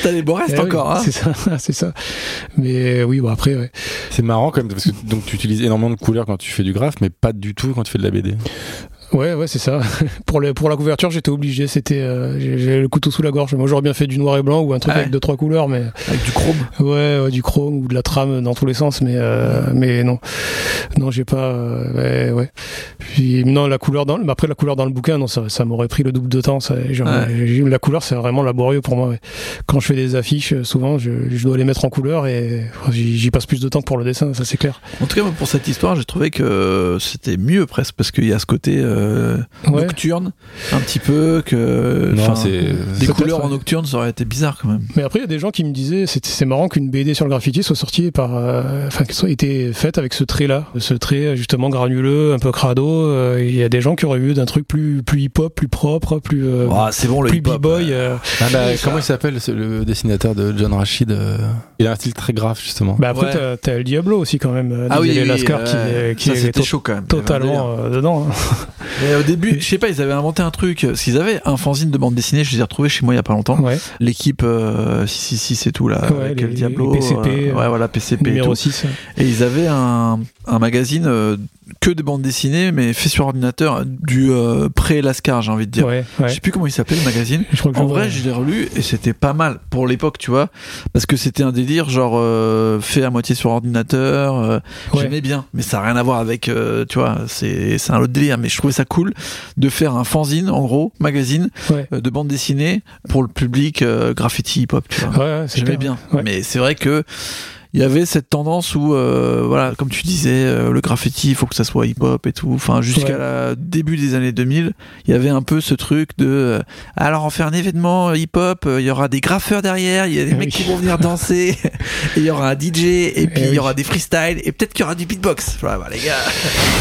T'as les beaux restes eh oui, encore, hein. C'est ça, c'est ça. Mais oui, bon après, ouais. C'est marrant quand même parce que donc tu utilises énormément de couleurs quand tu fais du graphe, mais pas du tout quand tu fais de la BD. Ouais, ouais, c'est ça. pour, les, pour la couverture, j'étais obligé. C'était, euh, j'ai le couteau sous la gorge. Moi, j'aurais bien fait du noir et blanc ou un truc ouais. avec deux trois couleurs, mais Avec du chrome. ouais, ouais, du chrome ou de la trame dans tous les sens, mais euh, mais non, non, j'ai pas. euh, ouais, ouais. Puis non, la couleur dans, après la couleur dans le bouquin, non, ça, ça m'aurait pris le double de temps. Ça, genre, Ouais. j'ai- la couleur, c'est vraiment laborieux pour moi. Quand je fais des affiches, euh, souvent, je, je dois les mettre en couleur et j'y passe plus de temps que pour le dessin, ça c'est clair. En tout cas, pour cette histoire, j'ai trouvé que c'était mieux presque parce qu'il y a ce côté euh, Ouais. nocturne, un petit peu que. Non, enfin, c'est Des couleurs en nocturne, ça aurait été bizarre quand même. Mais après, il y a des gens qui me disaient, c'est c'est marrant qu'une BD sur le graffiti soit sortie par, euh, enfin, qu'elle soit été faite avec ce trait-là, ce trait justement granuleux, un peu crado. euh, Il y a des gens qui auraient vu d'un truc plus, plus hip-hop, plus propre, plus, euh, Ah, c'est bon le plus b-boy. euh. Ah bah, comment il s'appelle le dessinateur de John Rashid euh, Il a un style très grave justement. Bah après, Ouais. t'as- t'as El Diablo aussi quand même, euh, Ah oui, oui, Lascar euh, qui, qui ça est chaud quand même. Totalement euh, dedans. Mais au début, je sais pas, ils avaient inventé un truc. Qu'ils avaient un fanzine de bande dessinée, je les ai retrouvés chez moi il y a pas longtemps. Ouais, L'équipe euh, 666 et tout là, Ouais, avec les- le Diablo. les PCP, euh, ouais, voilà, PCP et numéro tout. 6. Et ils avaient un, un magazine euh, que de bandes dessinées, mais fait sur ordinateur, du euh, pré-Lascar, j'ai envie de dire. Ouais, Je ouais. sais plus comment il s'appelait le magazine. Je crois que En j'en- vrai, je l'ai relu et c'était pas mal pour l'époque, tu vois, parce que c'était un délire genre euh, fait à moitié sur ordinateur. euh, Ouais. J'aimais bien, mais ça a rien à voir avec, tu vois, c'est c'est un autre délire. Mais je trouvais ça cool de faire un fanzine, en gros, magazine de bande dessinée pour le public graffiti hip hop, tu vois. Ouais, ouais, c'est J'aimais bien, mais c'est vrai que il y avait cette tendance où, euh, voilà, comme tu disais, euh, le graffiti, il faut que ça soit hip-hop et tout. Enfin, jusqu'à Ouais. la début des années 2000, il y avait un peu ce truc de, euh, alors on fait un événement hip-hop, euh, il y aura des graffeurs derrière, il y a des Eh mecs oui. qui vont venir danser, et il y aura un DJ, et puis il y aura des freestyles, et peut-être qu'il y aura du beatbox. Voilà, bah, les gars,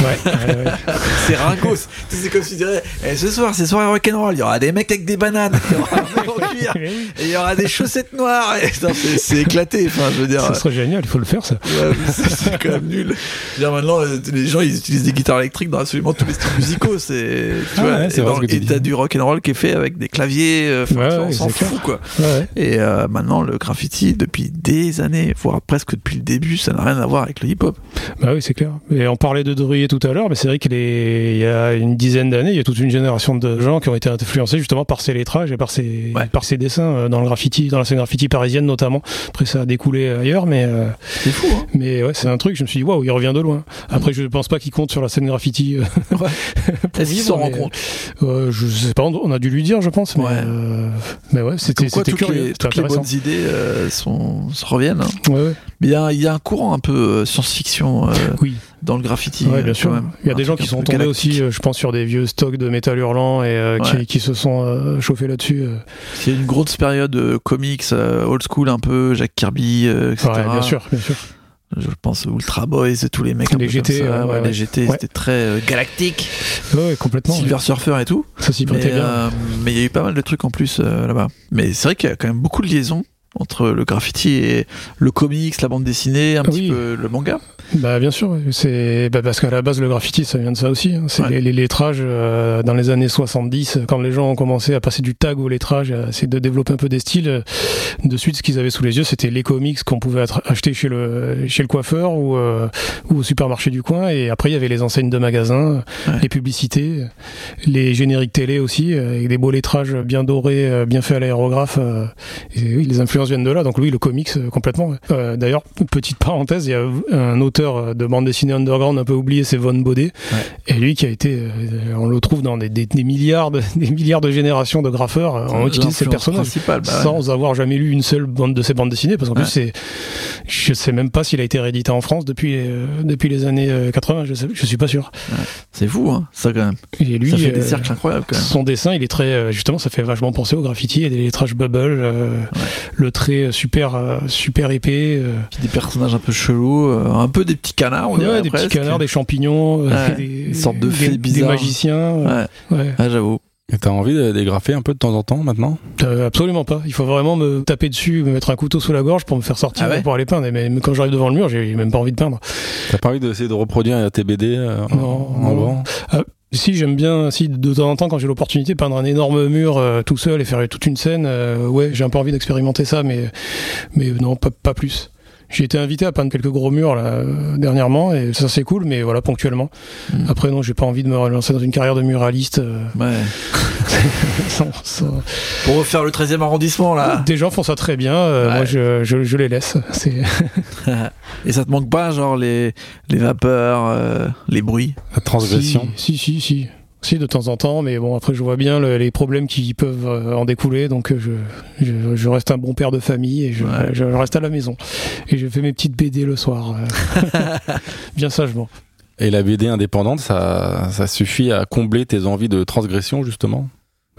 Ouais, ouais, ouais. c'est ringos. C'est comme si tu dirais, eh, ce soir, c'est soirée rock'n'roll, il y aura des mecs avec des bananes, il y aura un mec en cuir, oui, et il y aura des chaussettes noires. Et, non, c'est c'est éclaté, enfin, je veux dire. Génial, il faut le faire ça. Ouais, c'est quand même nul. Dire, maintenant, euh, les gens, ils utilisent des guitares électriques dans absolument tous les styles musicaux. C'est, tu Ah vois, ouais, et dans- t'as du rock and roll qui est fait avec des claviers. euh, Ouais, on s'en fout, quoi. Et euh, maintenant, le graffiti, depuis des années, voire presque depuis le début, ça n'a rien à voir avec le hip-hop. Bah oui, c'est clair. Et on parlait de Druyer tout à l'heure, mais c'est vrai qu'il y a une dizaine d'années, il y a toute une génération de gens qui ont été influencés justement par ses lettrages et par ses, Ouais. par ses dessins euh, dans le graffiti, dans la scène graffiti parisienne notamment. Après, ça a découlé ailleurs, mais, euh, C'est fou, hein. mais ouais, c'est un truc, je me suis dit, waouh, il revient de loin. Après, je pense pas qu'il compte sur la scène graffiti. euh, Est-ce s'en compte euh, Je sais pas, on a dû lui dire, je pense, mais, Ouais. euh, mais ouais, c'était curieux, les, toutes les bonnes idées sont, se reviennent. hein. Ouais, ouais. Mais il y a, il y a un courant un peu science-fiction Oui, dans le graffiti. Ouais, bien sûr. même. Il y a Un des gens qui sont tombés galactique. aussi, je pense, sur des vieux stocks de métal hurlant et euh, Ouais. qui, qui se sont euh, chauffés là-dessus. C'est une grosse période de comics old school un peu, Jack Kirby, etc. Ouais, bien sûr, bien sûr. Je pense Ultra Boys et tous les mecs. un Les peu GT, ça, ouais, les. GT, Ouais. c'était très euh, galactique. Ouais, complètement. Silver Surfer et tout. Ça s'y Mais prêtait bien. euh, mais il y a eu pas mal de trucs en plus euh, là-bas. Mais c'est vrai qu'il y a quand même beaucoup de liaisons entre le graffiti et le comics, la bande dessinée, un petit peu le manga. Bah bien sûr, c'est bah, parce qu'à la base le graffiti ça vient de ça aussi. hein. C'est Ouais. les, les lettrages euh, dans les années 70 quand les gens ont commencé à passer du tag au lettrage, à essayer de développer un peu des styles. euh, De suite ce qu'ils avaient sous les yeux c'était les comics qu'on pouvait acheter chez le chez le coiffeur ou euh, ou au supermarché du coin et après il y avait les enseignes de magasins, Ouais. les publicités, les génériques télé aussi avec des beaux lettrages bien dorés, bien faits à l'aérographe. et oui, les influences viennent de là. Donc oui, le comics euh, complètement. ouais. Euh, D'ailleurs, petite parenthèse, il y a un auteur euh, de bande dessinée underground un peu oublié, c'est Von Baudet. Et lui qui a été, on le trouve dans des, des- des milliards, de, des milliards de générations de graffeurs ont utilisé ces personnages. bah ouais. sans avoir jamais lu une seule bande de ces bandes dessinées, parce qu'en plus c'est, je sais même pas s'il a été réédité en France depuis euh, depuis les années euh, 80, je, sais, je suis pas sûr. C'est fou, hein, ça quand même. Et lui, ça fait des cercles incroyables quand même. son dessin, il est très justement, ça fait vachement penser au graffiti et des lettrages bubble, euh, le trait super euh, super épais, euh, Puis des personnages un peu chelous, euh, un peu des petits canards, on ouais, dirait des presque. petits canards, des champignons, euh, Ouais, des, une sorte de des- fées des bizarres. magiciens. euh, Ouais, ouais. ah, j'avoue. Et t'as envie de dégrafer un peu de temps en temps maintenant? Euh, absolument pas. Il faut vraiment me taper dessus, me mettre un couteau sous la gorge pour me faire sortir Ah ouais pour aller peindre. Mais, quand j'arrive devant le mur, j'ai même pas envie de peindre. T'as pas envie d'essayer de reproduire tes BD euh, en- Non, en non. grand? Si j'aime bien, si de temps en temps, quand j'ai l'opportunité, peindre un énorme mur euh, tout seul et faire toute une scène, euh, ouais, j'ai un peu envie d'expérimenter ça, mais mais non, pas, pas plus. J'ai été invité à peindre quelques gros murs là euh, dernièrement et ça c'est cool, mais voilà ponctuellement. Mm. Après non, j'ai pas envie de me relancer dans une carrière de muraliste. euh, Ouais. Pour refaire le 13e arrondissement là. Des gens font ça très bien, euh, Ouais. moi je, je, je les laisse. C'est Et ça te manque pas, genre les, les vapeurs, euh, les bruits? La transgression Si, si, si, si. Si, de temps en temps, mais bon, après, je vois bien le- les problèmes qui peuvent euh, en découler, donc euh, je, je, je reste un bon père de famille et je, Ouais. je reste à la maison. Et je fais mes petites BD le soir, euh, bien sagement. Et la BD indépendante, ça, ça suffit à combler tes envies de transgression, justement?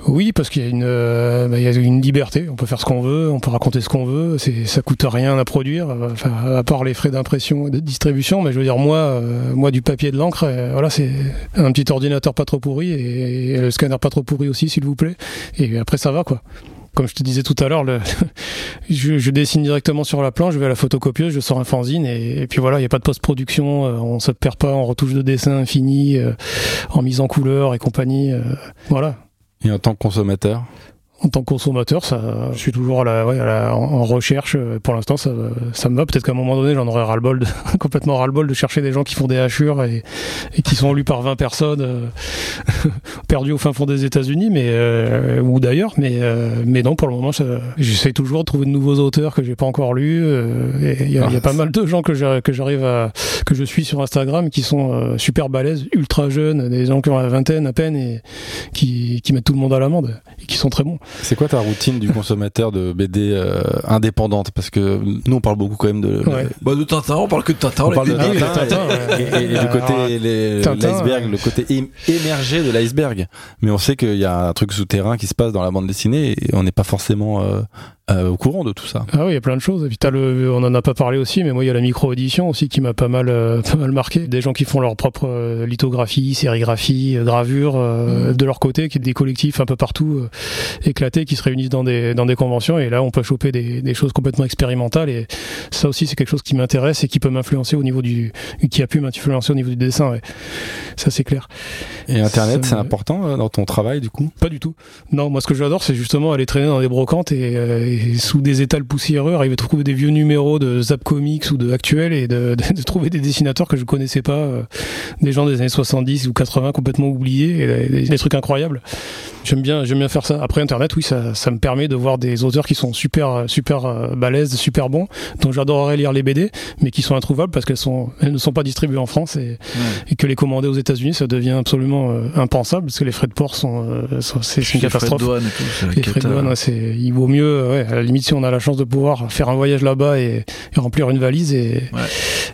Oui, parce qu'il y a une, euh, bah, y a une liberté. On peut faire ce qu'on veut, on peut raconter ce qu'on veut. Ça coûte rien à produire, à part les frais d'impression et de distribution. Mais je veux dire, moi, euh, moi, du papier de l'encre, euh, voilà, c'est un petit ordinateur pas trop pourri et, le scanner pas trop pourri aussi, s'il vous plaît. Et après, ça va, quoi. Comme je te disais tout à l'heure, je, je dessine directement sur la planche, je vais à la photocopieuse, je sors un fanzine et, puis voilà, il n'y a pas de post-production, euh, on se perd pas en retouche de dessin infini, euh, en mise en couleur et compagnie. voilà Et en tant que consommateur? En tant que consommateur, ça, je suis toujours à la, ouais, à la- en, recherche. euh, Pour l'instant, ça, ça me va. Peut-être qu'à un moment donné, j'en aurai ras-le-bol, de- complètement ras-le-bol de chercher des gens qui font des hachures et, et qui sont lus par 20 personnes, euh, perdus au fin fond des États-Unis, mais euh, ou d'ailleurs. Mais euh, mais non, pour le moment, j'essaie toujours de trouver de nouveaux auteurs que j'ai pas encore lus. euh, Il y, y a pas mal de gens que j'arrive à que je suis sur Instagram qui sont super balèzes, ultra jeunes, des gens qui ont la vingtaine à peine et qui, qui mettent tout le monde à l'amende et qui sont très bons. C'est quoi ta routine du consommateur de BD euh, indépendante? Parce que nous, on parle beaucoup quand même de. Ouais. Bah de Tintin, on parle que de Tintin. On parle de Tintin, et, ouais. et- et du côté l'iceberg, ouais. le côté émergé de l'iceberg. Mais on sait qu'il y a un truc souterrain qui se passe dans la bande dessinée et on n'est pas forcément euh, au courant de tout ça. Ah oui, il y a plein de choses. Et puis t'as le, on en a pas parlé aussi, mais moi il y a la micro-audition aussi qui m'a pas mal, euh, pas mal marqué. Des gens qui font leur propre euh, lithographie, sérigraphie, euh, gravure euh, Mhm. de leur côté, qui des collectifs un peu partout euh, éclatés qui se réunissent dans des dans des conventions. Et là, on peut choper des, des choses complètement expérimentales. Et ça aussi, c'est quelque chose qui m'intéresse et qui peut m'influencer au niveau du, qui a pu m'influencer au niveau du dessin. Ouais. Ça c'est clair. Et Internet, c'est important euh, dans ton travail, du coup? Pas du tout. Non, moi ce que j'adore, c'est justement aller traîner dans des brocantes et, euh, sous des étals poussiéreux, arriver à trouver des vieux numéros de Zap Comics ou de Actuel et de, de- de trouver des dessinateurs que je connaissais pas, euh, des gens des années 70 ou 80 complètement oubliés, et des, des trucs incroyables. J'aime bien, j'aime bien faire ça. Après Internet, oui, ça, ça me permet de voir des auteurs qui sont super, super euh, balèzes, super bons, dont j'adorerais lire les BD, mais qui sont introuvables parce qu'elles sont, elles ne sont pas distribuées en France et, et que les commander aux États-Unis, ça devient absolument euh, impensable parce que les frais de port sont, euh, sont- c'est une Les frais de catastrophe. douane et tout, c'est la Les frais de douane, ouais, c'est, il vaut mieux, euh, ouais, À la limite, si on a la chance de pouvoir faire un voyage là-bas et, et remplir une valise, et, Ouais.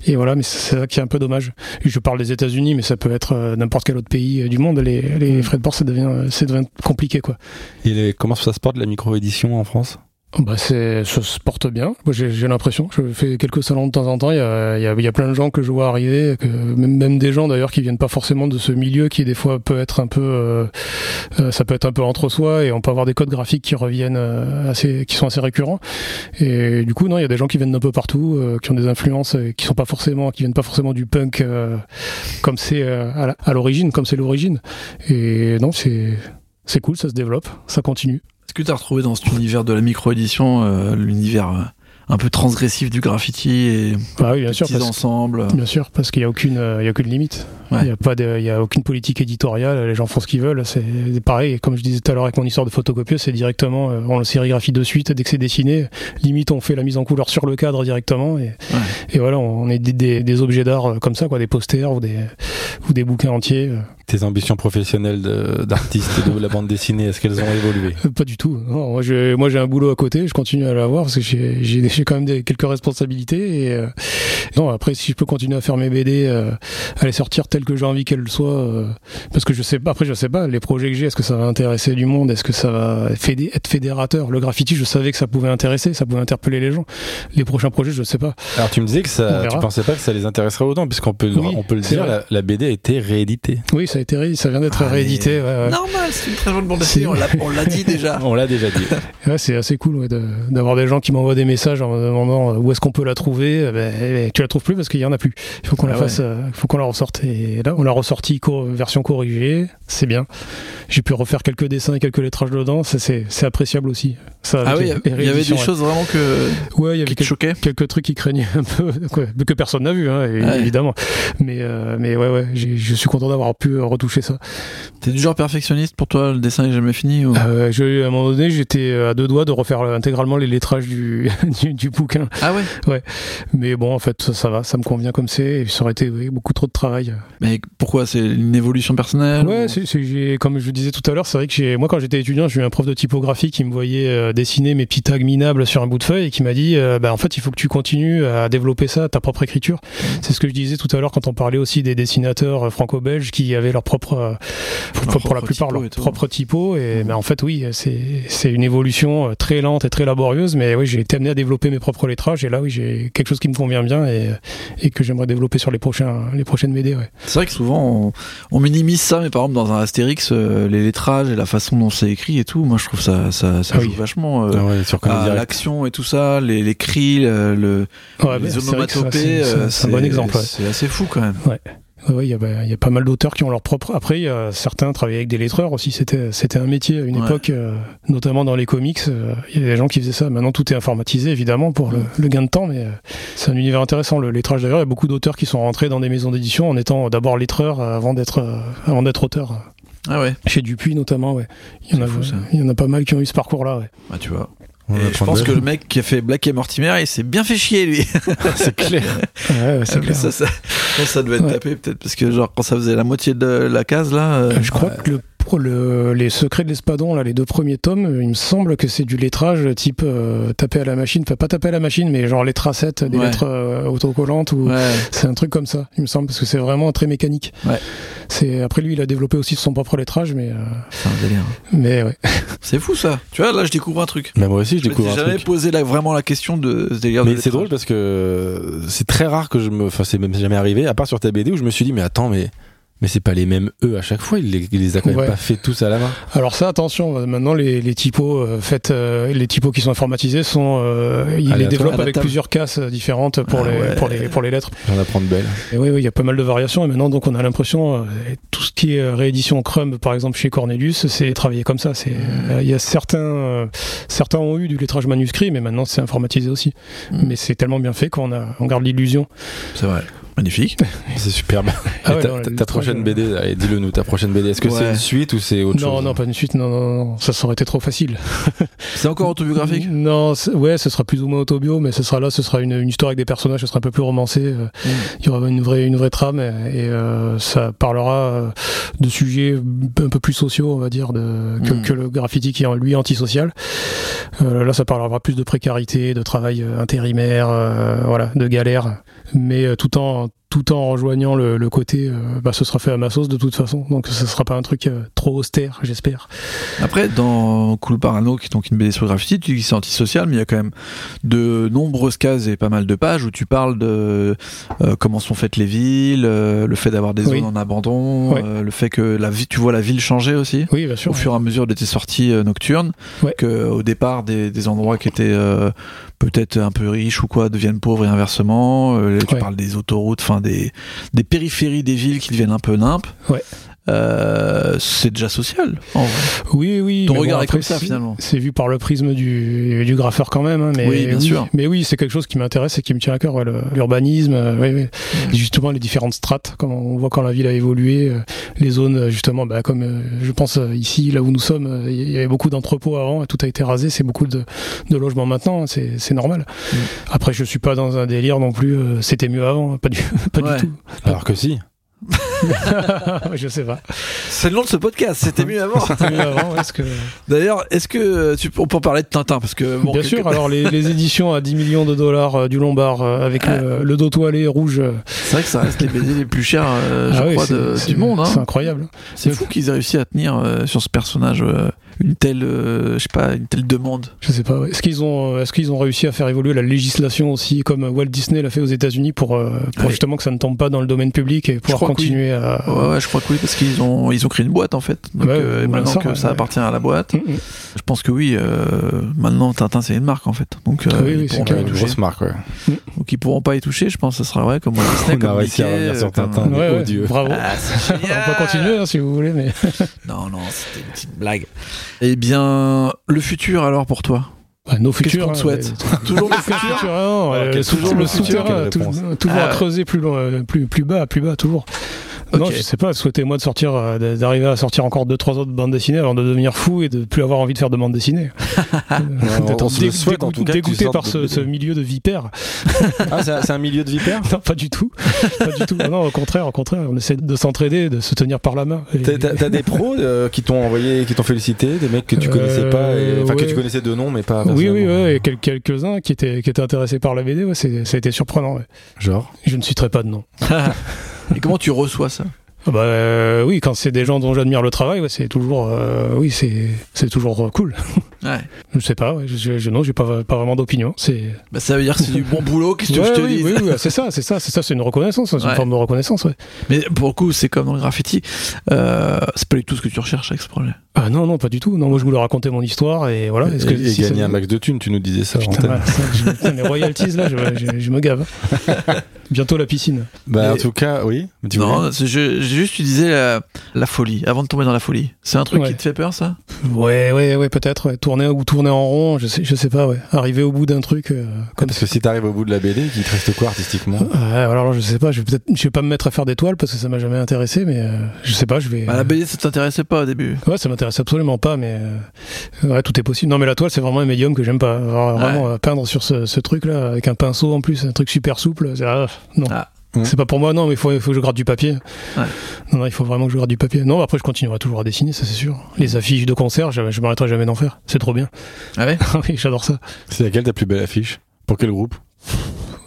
et voilà, mais c'est ça qui est un peu dommage. Et je parle des États-Unis, mais ça peut être euh, n'importe quel autre pays euh, du monde. Les, les frais de port, ça devient, ça devient compliqué, quoi. Et les- comment ça se porte la micro-édition en France? Bah c'est, ça se porte bien. J'ai, j'ai l'impression. Je fais quelques salons de temps en temps. Il y a, y a, y a plein de gens que je vois arriver, que, même, des gens d'ailleurs qui viennent pas forcément de ce milieu, qui des fois peut être un peu, euh, euh, ça peut être un peu entre soi, et on peut avoir des codes graphiques qui reviennent euh, assez, qui sont assez récurrents. Et du coup, non, il y a des gens qui viennent d'un peu partout, euh, qui ont des influences, euh, qui sont pas forcément, qui viennent pas forcément du punk euh, comme c'est à, la- à l'origine, comme c'est l'origine. Et non, c'est, c'est cool, ça se développe, ça continue. Est-ce que tu as retrouvé dans cet univers de la micro-édition euh, l'univers euh, un peu transgressif du graffiti et Ah oui, bien sûr. petits ensembles Bien sûr, parce qu'il n'y a aucune, euh, il y a aucune limite. Il n'y a pas de, il y a aucune politique éditoriale. Les gens font ce qu'ils veulent. C'est pareil. Comme je disais tout à l'heure avec mon histoire de photocopieuse, c'est directement, euh, on le sérigraphie de suite dès que c'est dessiné. Limite, on fait la mise en couleur sur le cadre directement. Et, et voilà, on est des, des, des objets d'art euh, comme ça, quoi, des posters ou des, ou des bouquins entiers. Tes ambitions professionnelles de- d'artiste de la bande dessinée, est-ce qu'elles ont évolué? Pas du tout. Non, moi, j'ai, moi, j'ai un boulot à côté. Je continue à l'avoir parce que j'ai, j'ai, j'ai quand même des, quelques responsabilités. Et euh, non, après, si je peux continuer à faire mes BD, euh, à les sortir telles que j'ai envie qu'elles soient, euh, parce que je sais pas. Après, je sais pas les projets que j'ai. Est-ce que ça va intéresser du monde? Est-ce que ça va fédé- être fédérateur? Le graffiti, je savais que ça pouvait intéresser, ça pouvait interpeller les gens. Les prochains projets, je sais pas. Alors tu me disais que ça, tu pensais pas que ça les intéresserait autant, puisqu'on peut, Oui, on peut le dire, la, la BD a été rééditée. Oui, ça a été, ré- ça vient d'être Ah, réédité. mais- ouais, ouais. Normal, c'est une très bonne bande dessinée, on l'a- on l'a dit déjà. On l'a déjà dit. Ouais, c'est assez cool ouais, de- d'avoir des gens qui m'envoient des messages en me demandant euh, où est-ce qu'on peut la trouver. Eh ben, eh, tu la trouves plus parce qu'il y en a plus. Il faut qu'on la Ah fasse, euh, il faut qu'on la ressorte. Et là, on l'a ressorti version corrigée. C'est bien. J'ai pu refaire quelques dessins et quelques lettrages dedans. C'est appréciable aussi. Ça, Ah oui, il y avait des ouais. choses vraiment que, Ouais, il y avait qui te quelques, choquaient. quelques trucs qui craignaient un peu, quoi, que personne n'a vu, hein, Ouais. évidemment. Mais, euh, mais ouais, ouais, je suis content d'avoir pu euh, retoucher ça. T'es du genre perfectionniste pour toi, le dessin est jamais fini ou... Euh, je- à un moment donné, j'étais à deux doigts de refaire intégralement les lettrages du, du, du bouquin. Ah ouais Mais bon, en fait, ça, ça va, ça me convient comme c'est. Et ça aurait été oui, beaucoup trop de travail. Mais pourquoi? C'est une évolution personnelle Ouais, ou- c'est, comme je disais tout à l'heure, c'est vrai que moi, quand j'étais étudiant, j'ai eu un prof de typographie qui me voyait euh, dessiner mes petits tags minables sur un bout de feuille et qui m'a dit, euh, bah, en fait, il faut que tu continues à développer ça, ta propre écriture. C'est ce que je disais tout à l'heure quand on parlait aussi des dessinateurs euh, franco-belges qui avaient leur propre, pour, Leur pour propre la plupart, leur propre typo. Et ben, en fait, oui, c'est, une évolution très lente et très laborieuse, mais oui, j'ai été amené à développer mes propres lettrages et là, oui, j'ai quelque chose qui me convient bien et, et que j'aimerais développer sur les prochains, les prochaines BD, ouais. C'est vrai que souvent on, on minimise ça, mais par exemple dans un Astérix, euh, les lettrages et la façon dont c'est écrit et tout, moi je trouve ça ça, ça Ah joue oui. vachement euh, Ah ouais, sur à l'action et tout ça, les, les cris, le, Ouais, les bah, onomatopées, c'est- euh, c'est, c'est un bon exemple. C'est assez fou quand même. Ouais, ouais, il y, a, bah, il y a pas mal d'auteurs qui ont leur propre. Après, il y a certains travaillaient avec des lettreurs aussi. C'était, c'était un métier à une Ouais. époque, euh, notamment dans les comics. euh, Il y a des gens qui faisaient ça. Maintenant, tout est informatisé, évidemment, pour le, le gain de temps, mais euh, c'est un univers intéressant. Le lettrage, d'ailleurs, il y a beaucoup d'auteurs qui sont rentrés dans des maisons d'édition en étant d'abord lettreurs avant d'être, avant d'être auteurs. Ah ouais, Chez Dupuis, notamment, ouais. Il y en a, fou, ça. il y en a pas mal qui ont eu ce parcours-là, ouais. bah tu vois. Je pense que le mec qui a fait Black et Mortimer, il s'est bien fait chier lui. c'est clair. Ouais, ouais, c'est mais clair. ça, ça, je pense que ça devait être Ouais. tapé peut-être parce que genre quand ça faisait la moitié de la case là. euh, Euh, je crois que le, le- les secrets de l'espadon, là, les deux premiers tomes, il me semble que c'est du lettrage type euh, taper à la machine, enfin pas taper à la machine, mais genre les tracettes, des Ouais. lettres euh, autocollantes ou Ouais. c'est un truc comme ça, il me semble, parce que c'est vraiment très mécanique. Ouais. C'est après lui, il a développé aussi son propre lettrage, mais euh, C'est un délire. mais ouais. C'est fou ça. Tu vois, là je découvre un truc. Mais moi aussi, je Je découvre un truc. posé la- vraiment la question de ce délire de Mais c'est drôle parce que c'est très rare que je me. Enfin, c'est même jamais arrivé, à part sur ta BD où je me suis dit, mais attends, mais. Mais c'est pas les mêmes eux à chaque fois, il les, il les a quand même Ouais. pas fait tous à la main. Alors ça, attention, maintenant les, les typos euh, faites, euh, les typos qui sont informatisés sont, euh, ils les développent avec plusieurs casses euh, différentes pour Ah les ouais. pour les pour les lettres. J'en apprends de belles. Et oui, oui, il y a pas mal de variations et maintenant donc on a l'impression euh, tout ce qui est réédition Crumb par exemple chez Cornelius, c'est travaillé comme ça. C'est euh, il y a certains euh, certains ont eu du lettrage manuscrit, mais maintenant c'est informatisé aussi. Mm. Mais c'est tellement bien fait qu'on a on garde l'illusion. C'est vrai. Magnifique. C'est superbe. Ah ouais, ta, non, ta- prochaine. BD, allez, dis-le nous, ta prochaine BD. Est-ce que c'est une suite ou c'est autre Non, chose non, pas une suite, non, non, non, ça, ça aurait été trop facile. C'est encore autobiographique? Non, ouais, ce sera plus ou moins autobio, mais ce sera là, ce sera une, une histoire avec des personnages, ce sera un peu plus romancé. euh, Mm. Il y aura une vraie, une vraie trame et, et, euh, ça parlera euh, de sujets un peu plus sociaux, on va dire, de, que, Mm. que le graffiti qui est lui antisocial. Euh, là, ça parlera plus de précarité, de travail euh, intérimaire, euh, voilà, de galère, mais euh, tout en tout en rejoignant le, le côté, euh, bah, ce sera fait à ma sauce de toute façon, donc ce sera pas un truc euh, trop austère, j'espère. Après, dans Cool Parano, qui est donc une BD sur graffiti, tu dis que c'est antisocial, mais il y a quand même de nombreuses cases et pas mal de pages où tu parles de euh, comment sont faites les villes, le fait d'avoir des Oui. zones en abandon, le fait que la vie, tu vois la ville changer aussi. Oui, bien sûr. Au fur et à mesure de tes sorties nocturnes, Ouais. que au départ des, des endroits qui étaient peut-être un peu riches ou quoi deviennent pauvres et inversement. Tu Ouais. parles des autoroutes, enfin des périphéries des villes qui deviennent un peu nimpes. Ouais. Euh, c'est déjà social. en vrai. Oui, oui. Ton mais regard est après, comme ça, c'est- finalement. C'est vu par le prisme du, du graffeur quand même. hein, mais Oui, bien sûr. Mais oui, c'est quelque chose qui m'intéresse et qui me tient à cœur. ouais, L'urbanisme, euh, oui, oui. Justement les différentes strates, comme on voit quand la ville a évolué, euh, les zones euh, justement, bah, comme euh, je pense ici, là où nous sommes, euh, il y avait beaucoup d'entrepôts avant, et tout a été rasé, c'est beaucoup de, de logements maintenant, hein, c'est c'est normal. Mm. Après, je suis pas dans un délire non plus. euh, C'était mieux avant, pas du, pas Ouais. du tout. Alors que si. je sais pas. C'est le nom de ce podcast. C'était mieux avant. C'était mieux avant, ouais, parce que. D'ailleurs, est-ce que tu, on peut en parler de Tintin parce que bon, Bien quelque- sûr, alors les, les éditions à 10 millions de dollars euh, du Lombard euh, avec Ah. le, le dos toilé rouge. euh, c'est vrai que ça reste les BD les plus chers, je ah oui, crois, c'est- de- c'est- du monde. C'est Hein. incroyable. C'est fou qu'ils aient réussi à tenir sur ce personnage une telle, euh, je sais pas, une telle demande. Je sais pas. ouais. Est-ce qu'ils ont, est-ce qu'ils ont réussi à faire évoluer la législation aussi, comme Walt Disney l'a fait aux États-Unis, pour, euh, justement que ça ne tombe pas dans le domaine public et pouvoir oui. Continuer à. Ouais, ouais, je crois que oui, parce qu'ils ont, ils ont créé une boîte en fait. Donc Ouais, euh, maintenant ça, que ouais, ça appartient à la boîte, Mm, mm. je pense que oui. euh, maintenant, Tintin c'est une marque en fait. Donc, euh, Oui, oui, ils c'est clair. pas Une grosse marque, ouais. Donc ils pourront pas y toucher. Je pense que ce sera vrai comme Disney, On comme a réussi à revenir sur comme- Tintin. Ouais, ouais, odieux. bravo. Ah, c'est On peut continuer hein, si vous voulez, mais Non, non, c'était une petite blague. Eh bien, le futur alors pour toi? Bah, nos Qu'est-ce futurs. qu'on te hein, souhaite? Toujours le Futur, hein, Alors, euh, toujours le futur, toujours Ah. à creuser plus loin, euh, plus, plus bas, plus bas, toujours. Non, je sais pas, souhaitez-moi de sortir, euh, d'arriver à sortir encore deux, trois autres bandes dessinées avant de devenir fou et de plus avoir envie de faire de bandes dessinées. Euh, D'être en dégoûté- par ce, milieu de vipères. Ah, c'est un milieu de vipère? Non, pas du tout. Pas du tout. Non, au contraire, au contraire, on essaie de s'entraider, de se tenir par la main. Et- T'as- des pros euh, qui t'ont envoyé, qui t'ont félicité, des mecs que tu Euh, connaissais pas, et- enfin que tu connaissais de nom, mais pas. Oui, oui, ouais, et quel- quelques-uns qui étaient, qui étaient intéressés par la BD, ouais, c'est- ça a été surprenant. ouais. Genre? Je ne citerai pas de nom. Et comment tu reçois ça? Ah Bah euh, oui, quand c'est des gens dont j'admire le travail, ouais, c'est toujours, euh, oui, c'est, c'est toujours euh, cool. Ouais. Je sais pas, ouais, je, je, non, j'ai pas, pas vraiment d'opinion. C'est, Bah, ça veut dire que c'est du bon boulot. Qu'est-ce que Ouais, je te oui, oui, oui, c'est ça, c'est ça, c'est ça, c'est une reconnaissance, c'est une forme de reconnaissance. Mais pour le coup, c'est comme dans le graffiti. Euh, c'est pas du tout ce que tu recherches avec ce projet. Ah non, non, pas du tout. Non, moi je voulais raconter mon histoire et voilà. Et, Est-ce que et si ça- gagner un max de thunes, tu nous disais ça. en Putain, antenne. voilà, ça, je- putain, les royalties là, je, je- je me gave. Bientôt la piscine. Bah, en tout cas, oui. non, je, juste tu disais la, la folie. Avant de tomber dans la folie, c'est un truc Ouais. qui te fait peur, ça? Ouais, ouais, ouais, peut-être. Ouais. Tourner ou tourner en rond, je sais, je sais pas. Ouais. Arriver au bout d'un truc euh, comme Parce que si t'arrives au bout de la BD, qu'il te reste quoi artistiquement? Ouais, alors je sais pas, je vais peut-être, je vais pas me mettre à faire des toiles parce que ça m'a jamais intéressé, mais euh, je sais pas, je vais. bah, La BD, ça t'intéressait pas au début. Ouais, ça m'intéresse absolument pas, mais euh, ouais, tout est possible. Non, mais la toile, c'est vraiment un médium que j'aime pas. Alors, Vraiment, euh, peindre sur ce, ce truc-là avec un pinceau en plus, un truc super souple, c'est- ah, non. Ah. C'est pas pour moi, non, mais il faut, faut que je gratte du papier. Ouais. Non, non, il faut vraiment que je gratte du papier. Non, après, je continuerai toujours à dessiner, ça c'est sûr. Les affiches de concert, je, je m'arrêterai jamais d'en faire. C'est trop bien. Ah ouais oui, j'adore ça. C'est laquelle ta plus belle affiche? Pour quel groupe?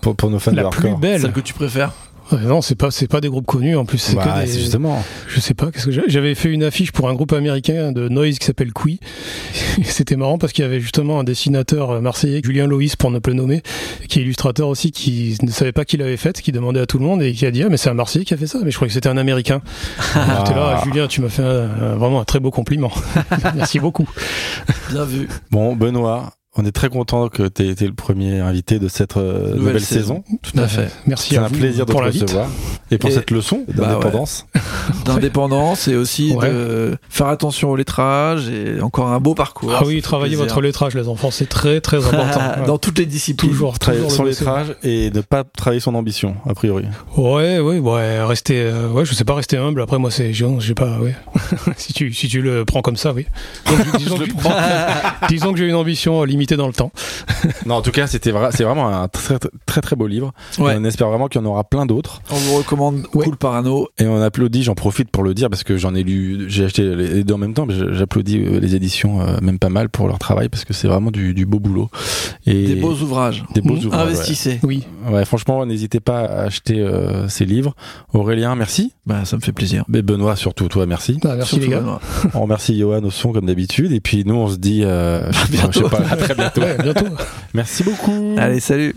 Pour, pour nos fans de La plus hardcore. belle. Celle que tu préfères Ouais, non, c'est pas, c'est pas des groupes connus en plus. C'est Bah, des... justement. Je sais pas, qu'est-ce que j'avais fait une affiche pour un groupe américain de noise qui s'appelle Qui. C'était marrant parce qu'il y avait justement un dessinateur marseillais, Julien Loïs pour ne pas le nommer, qui est illustrateur aussi, qui ne savait pas qui l'avait faite, qui demandait à tout le monde et qui a dit ah mais c'est un Marseillais qui a fait ça, mais je croyais que c'était un Américain. Ah. J'étais là, Julien, tu m'as fait un- un- vraiment un très beau compliment. Merci beaucoup. Bien vu. Bon, Benoît, On est très content que tu aies été le premier invité de cette euh, nouvelle, saison. Tout à fait. Merci C'est à un vous plaisir de te recevoir et pour Et- cette leçon Bah d'indépendance. D'indépendance et aussi Ouais. de faire attention au lettrage et encore un beau parcours. Ah oui, travaillez plaisir. votre lettrage, les enfants, c'est très très important. Dans toutes les disciplines. Toujours, Travailler toujours son le lettrage et ne pas travailler son ambition, a priori. Ouais, ouais, ouais, rester, euh, ouais, je sais pas, rester humble. Après, moi, c'est, j'ai pas, ouais. si tu, si tu le prends comme ça, oui. Donc, disons, que, disons que j'ai une ambition euh, dans le temps. Non, en tout cas, c'était vra- c'est vraiment un très très très beau livre. Ouais. On espère vraiment qu'il y en aura plein d'autres. On vous recommande Ouais. Cool Parano. Et on applaudit, j'en profite pour le dire parce que j'en ai lu, j'ai acheté les deux en même temps, mais j'applaudis euh, les éditions euh, même pas mal pour leur travail parce que c'est vraiment du, du beau boulot. Et Des beaux ouvrages. des beaux Mmh. ouvrages. ouais. Investissez. Oui. Ouais, franchement, n'hésitez pas à acheter euh, ces livres. Aurélien, merci. Bah, ça me fait plaisir. Mais Benoît, surtout toi, merci. Ah, merci Surtout les gars. Benoît. on remercie Johan au son comme d'habitude. Et puis nous, on se dit, euh, je sais pas, à très bientôt. Ouais, bientôt. Merci beaucoup. Allez, salut.